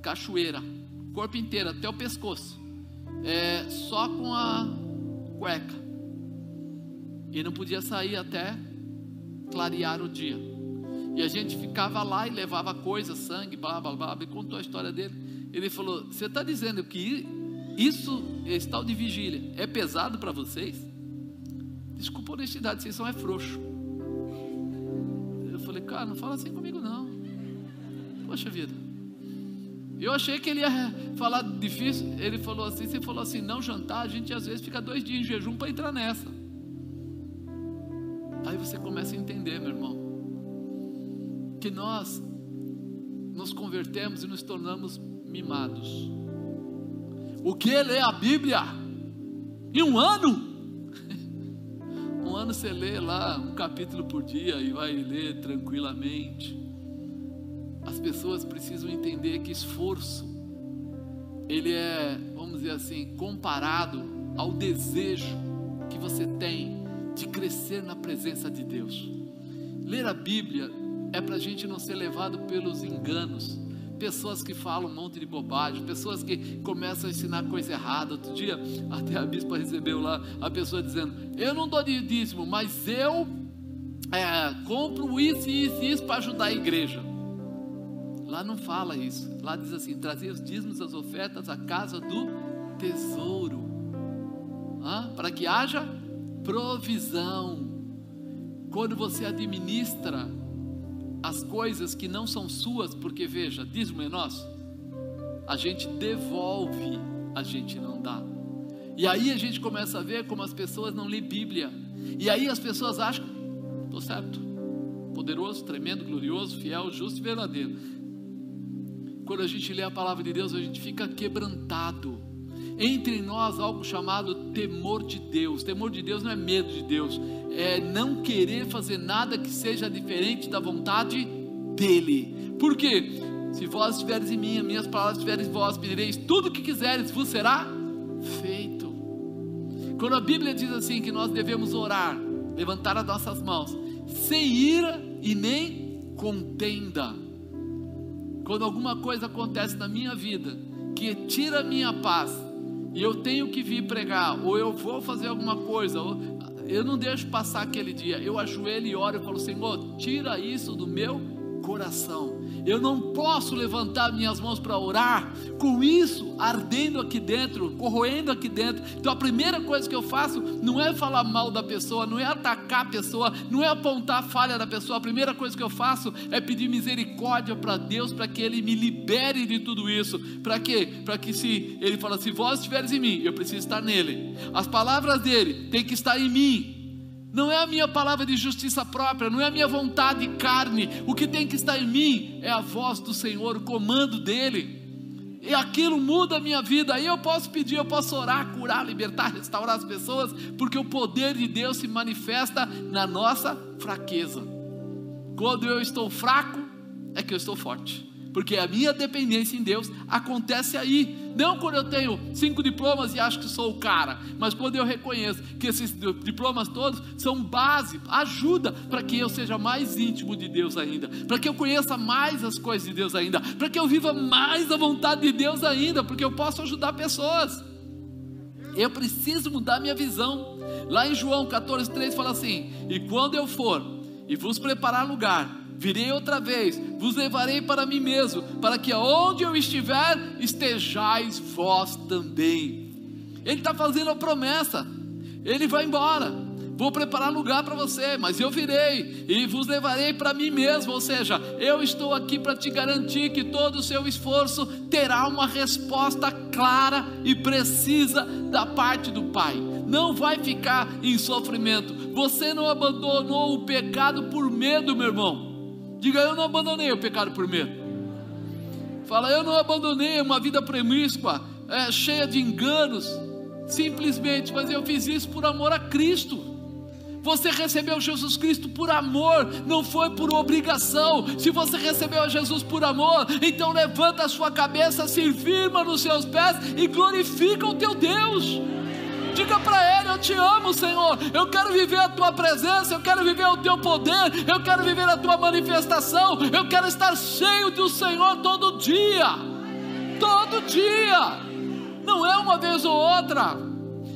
cachoeira, corpo inteiro, até o pescoço, é, só com a cueca, e não podia sair até clarear o dia. E a gente ficava lá e levava coisas, sangue, blá blá blá. Ele contou a história dele. Ele falou: Você está dizendo que isso, esse tal de vigília, é pesado para vocês? Desculpa a honestidade, vocês são é frouxo. Eu falei: Cara, não fala assim comigo não. Poxa vida. Eu achei que ele ia falar difícil. Ele falou assim: Você falou assim, não jantar. A gente às vezes fica dois dias em jejum para entrar nessa. Aí você começa a entender, meu irmão que nós nos convertemos e nos tornamos mimados. O que é a Bíblia? Em um ano? Um ano você lê lá um capítulo por dia e vai ler tranquilamente. As pessoas precisam entender que esforço, ele é, vamos dizer assim, comparado ao desejo que você tem de crescer na presença de Deus. Ler a Bíblia é para a gente não ser levado pelos enganos. Pessoas que falam um monte de bobagem, pessoas que começam a ensinar coisa errada. Outro dia, até a bispa recebeu lá a pessoa dizendo: Eu não dou de dízimo, mas eu é, compro isso, isso e isso para ajudar a igreja. Lá não fala isso. Lá diz assim: trazer os dízimos, as ofertas à casa do tesouro, ah, para que haja provisão. Quando você administra as coisas que não são suas, porque veja, dízimo é nosso, a gente devolve, a gente não dá. E aí a gente começa a ver como as pessoas não lêem Bíblia. E aí as pessoas acham, estou certo, poderoso, tremendo, glorioso, fiel, justo e verdadeiro. Quando a gente lê a palavra de Deus, a gente fica quebrantado. Entre nós algo chamado temor de Deus. Temor de Deus não é medo de Deus, é não querer fazer nada que seja diferente da vontade dEle. Por quê? Se vós estiveres em mim, minhas palavras estiverem em vós, pedireis tudo o que quiseres, vos será feito. Quando a Bíblia diz assim que nós devemos orar, levantar as nossas mãos, sem ira e nem contenda. Quando alguma coisa acontece na minha vida que tira a minha paz, e eu tenho que vir pregar, ou eu vou fazer alguma coisa, eu não deixo passar aquele dia, eu ajoelho e oro e falo: Senhor, tira isso do meu coração. Eu não posso levantar minhas mãos para orar com isso ardendo aqui dentro, corroendo aqui dentro. Então a primeira coisa que eu faço não é falar mal da pessoa, não é atacar a pessoa, não é apontar a falha da pessoa. A primeira coisa que eu faço é pedir misericórdia para Deus para que Ele me libere de tudo isso. Para quê? Para que se Ele fala, se vós estiveres em mim, eu preciso estar nele. As palavras dele têm que estar em mim não é a minha palavra de justiça própria, não é a minha vontade de carne, o que tem que estar em mim é a voz do Senhor, o comando dele, e aquilo muda a minha vida. Aí eu posso pedir, eu posso orar, curar, libertar, restaurar as pessoas, porque o poder de Deus se manifesta na nossa fraqueza. Quando eu estou fraco, é que eu estou forte porque a minha dependência em Deus acontece aí. Não quando eu tenho cinco diplomas e acho que sou o cara, mas quando eu reconheço que esses diplomas todos são base, ajuda para que eu seja mais íntimo de Deus ainda, para que eu conheça mais as coisas de Deus ainda, para que eu viva mais a vontade de Deus ainda, porque eu posso ajudar pessoas. Eu preciso mudar minha visão. Lá em João 14,3 fala assim: E quando eu for e vos preparar lugar, Virei outra vez, vos levarei para mim mesmo, para que aonde eu estiver, estejais vós também. Ele está fazendo a promessa, ele vai embora, vou preparar lugar para você, mas eu virei e vos levarei para mim mesmo, ou seja, eu estou aqui para te garantir que todo o seu esforço terá uma resposta clara e precisa da parte do Pai. Não vai ficar em sofrimento. Você não abandonou o pecado por medo, meu irmão. Diga, eu não abandonei o pecado por medo. Fala, eu não abandonei uma vida promíscua, é, cheia de enganos, simplesmente, mas eu fiz isso por amor a Cristo. Você recebeu Jesus Cristo por amor, não foi por obrigação. Se você recebeu Jesus por amor, então levanta a sua cabeça, se firma nos seus pés e glorifica o teu Deus. Diga para Ele: Eu te amo, Senhor. Eu quero viver a tua presença, eu quero viver o teu poder, eu quero viver a tua manifestação, eu quero estar cheio do Senhor todo dia. Todo dia. Não é uma vez ou outra.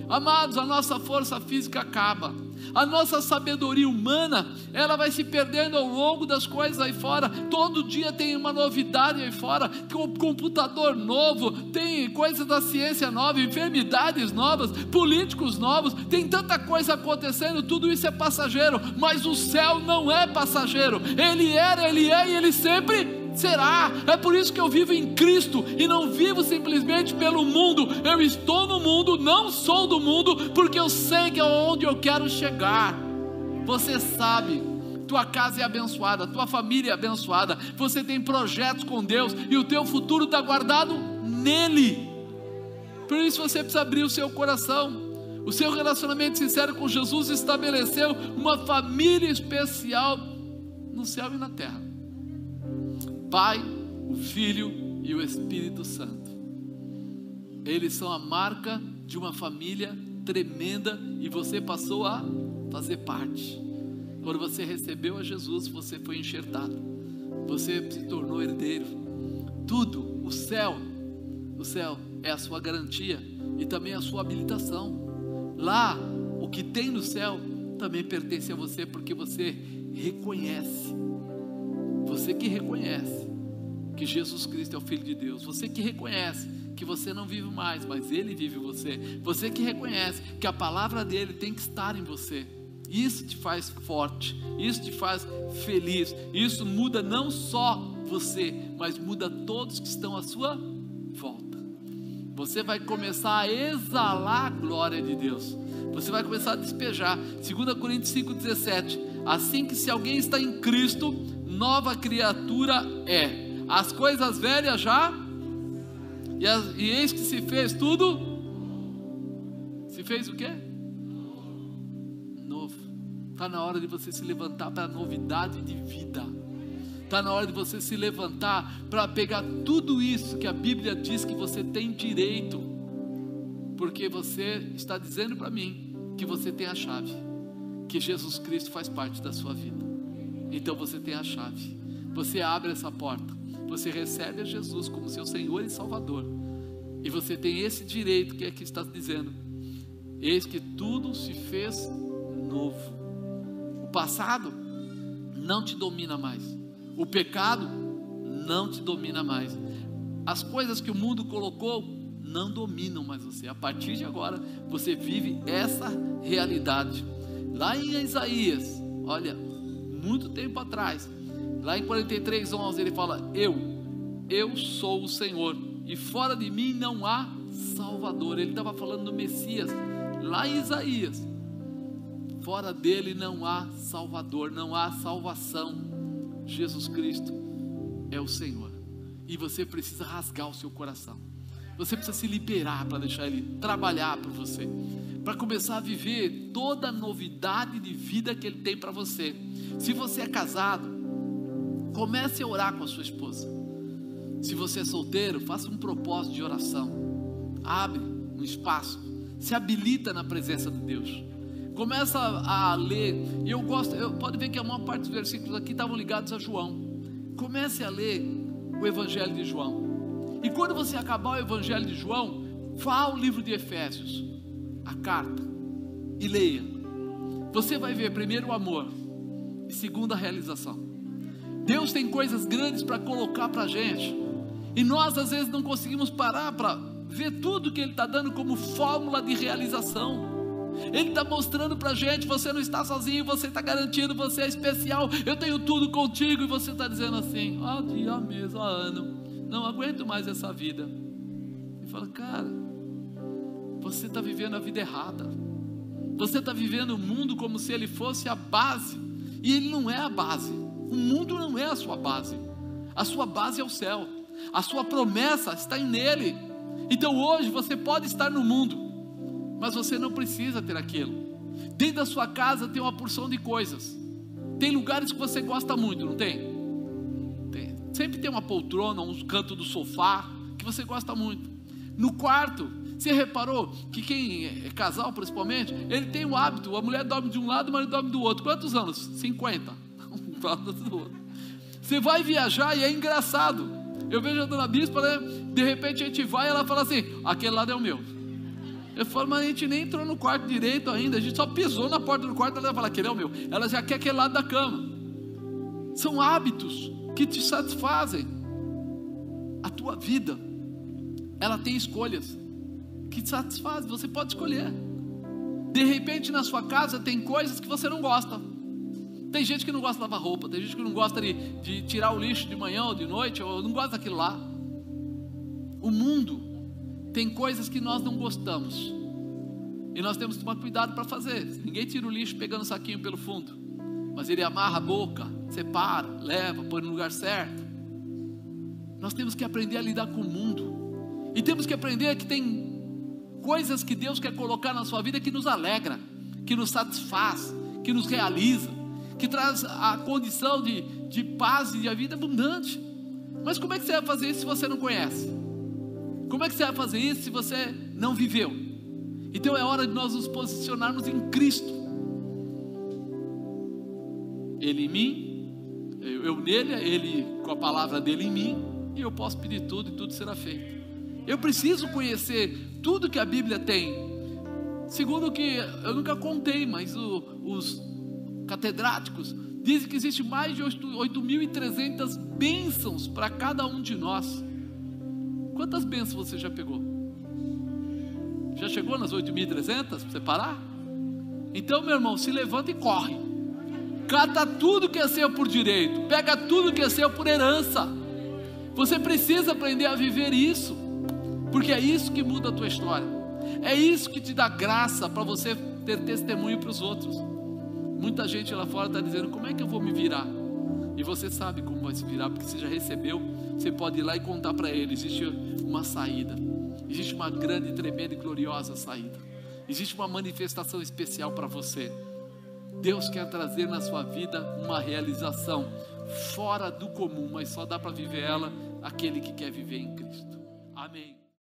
Amados, a nossa força física acaba a nossa sabedoria humana, ela vai se perdendo ao longo das coisas aí fora. Todo dia tem uma novidade aí fora, computador novo, tem coisas da ciência nova, enfermidades novas, políticos novos, tem tanta coisa acontecendo, tudo isso é passageiro, mas o céu não é passageiro. Ele era, ele é e ele sempre será. É por isso que eu vivo em Cristo e não vivo simplesmente pelo mundo. Eu estou no mundo, não sou do mundo, porque eu sei que é onde eu quero chegar. Você sabe, tua casa é abençoada, tua família é abençoada, você tem projetos com Deus e o teu futuro está guardado nele. Por isso você precisa abrir o seu coração. O seu relacionamento sincero com Jesus estabeleceu uma família especial no céu e na terra. Pai, o Filho e o Espírito Santo. Eles são a marca de uma família tremenda e você passou a fazer parte. Quando você recebeu a Jesus, você foi enxertado. Você se tornou herdeiro. Tudo, o céu, o céu é a sua garantia e também a sua habilitação. Lá, o que tem no céu também pertence a você porque você reconhece. Você que reconhece que Jesus Cristo é o Filho de Deus. Você que reconhece que você não vive mais, mas Ele vive você. Você que reconhece que a palavra dele tem que estar em você. Isso te faz forte, isso te faz feliz. Isso muda não só você, mas muda todos que estão à sua volta. Você vai começar a exalar a glória de Deus. Você vai começar a despejar. 2 Coríntios 5,17. Assim que se alguém está em Cristo, nova criatura é. As coisas velhas já e, as, e eis que se fez tudo. Se fez o quê? Novo. Está na hora de você se levantar para a novidade de vida. Está na hora de você se levantar para pegar tudo isso que a Bíblia diz que você tem direito. Porque você está dizendo para mim que você tem a chave. Que Jesus Cristo faz parte da sua vida. Então você tem a chave. Você abre essa porta você recebe a Jesus como seu Senhor e Salvador, e você tem esse direito que aqui está dizendo: eis que tudo se fez novo. O passado não te domina mais, o pecado não te domina mais, as coisas que o mundo colocou não dominam mais você. A partir de agora, você vive essa realidade. Lá em Isaías, olha, muito tempo atrás, Lá em 43, 11 ele fala: Eu, eu sou o Senhor, e fora de mim não há Salvador. Ele estava falando do Messias, lá em Isaías. Fora dele não há Salvador, não há salvação. Jesus Cristo é o Senhor, e você precisa rasgar o seu coração. Você precisa se liberar para deixar Ele trabalhar por você, para começar a viver toda a novidade de vida que Ele tem para você. Se você é casado, Comece a orar com a sua esposa. Se você é solteiro, faça um propósito de oração. Abre um espaço. Se habilita na presença de Deus. Começa a, ler. E eu gosto, eu, pode ver que a maior parte dos versículos aqui estavam ligados a João. Comece a ler o Evangelho de João. E quando você acabar o Evangelho de João, vá ao livro de Efésios, a carta, e leia. Você vai ver primeiro o amor e segundo a realização. Deus tem coisas grandes para colocar para a gente. E nós às vezes não conseguimos parar para ver tudo que Ele está dando como fórmula de realização. Ele está mostrando para a gente: você não está sozinho, você está garantido, você é especial, eu tenho tudo contigo, e você está dizendo assim: ó oh, dia, mês, ó ano, não aguento mais essa vida. E fala, cara, você está vivendo a vida errada, você está vivendo o mundo como se ele fosse a base, e ele não é a base. O mundo não é a sua base. A sua base é o céu. A sua promessa está nele. Então hoje você pode estar no mundo, mas você não precisa ter aquilo. Dentro da sua casa tem uma porção de coisas. Tem lugares que você gosta muito, não tem? Sempre tem uma poltrona, um canto do sofá que você gosta muito. No quarto, você reparou que quem é casal, principalmente, ele tem o hábito: a mulher dorme de um lado, o marido dorme do outro. Quantos anos? 50 do outro. Você vai viajar e é engraçado. Eu vejo a dona Bispa, né? De repente a gente vai e ela fala assim: aquele lado é o meu. Eu falo, mas a gente nem entrou no quarto direito ainda, a gente só pisou na porta do quarto, ela fala, aquele é o meu. Ela já quer aquele lado da cama. São hábitos que te satisfazem. A tua vida, ela tem escolhas que te satisfazem, você pode escolher. De repente na sua casa tem coisas que você não gosta. Tem gente que não gosta de lavar roupa, tem gente que não gosta de, de tirar o lixo de manhã ou de noite, ou não gosta daquilo lá. O mundo tem coisas que nós não gostamos. E nós temos que tomar cuidado para fazer. Ninguém tira o lixo pegando o saquinho pelo fundo. Mas ele amarra a boca, separa, leva, põe no lugar certo. Nós temos que aprender a lidar com o mundo. E temos que aprender que tem coisas que Deus quer colocar na sua vida que nos alegra, que nos satisfaz, que nos realiza que traz a condição de, de paz e de vida abundante. Mas como é que você vai fazer isso se você não conhece? Como é que você vai fazer isso se você não viveu? Então é hora de nós nos posicionarmos em Cristo. Ele em mim, eu, nele, ele com a palavra dele em mim, e eu posso pedir tudo e tudo será feito. Eu preciso conhecer tudo que a Bíblia tem. Segundo que eu nunca contei, mas o, os catedráticos dizem que existe mais de 8.300 bênçãos para cada um de nós. Quantas bênçãos você já pegou? Já chegou nas 8.300 para você parar? Então, meu irmão, se levanta e corre. Cata tudo que é seu por direito, pega tudo que é seu por herança. Você precisa aprender a viver isso, porque é isso que muda a tua história. É isso que te dá graça para você ter testemunho para os outros. Muita gente lá fora está dizendo: como é que eu vou me virar? E você sabe como vai se virar, porque você já recebeu. Você pode ir lá e contar para ele: existe uma saída, existe uma grande, tremenda e gloriosa saída, existe uma manifestação especial para você. Deus quer trazer na sua vida uma realização fora do comum, mas só dá para viver ela aquele que quer viver em Cristo. Amém.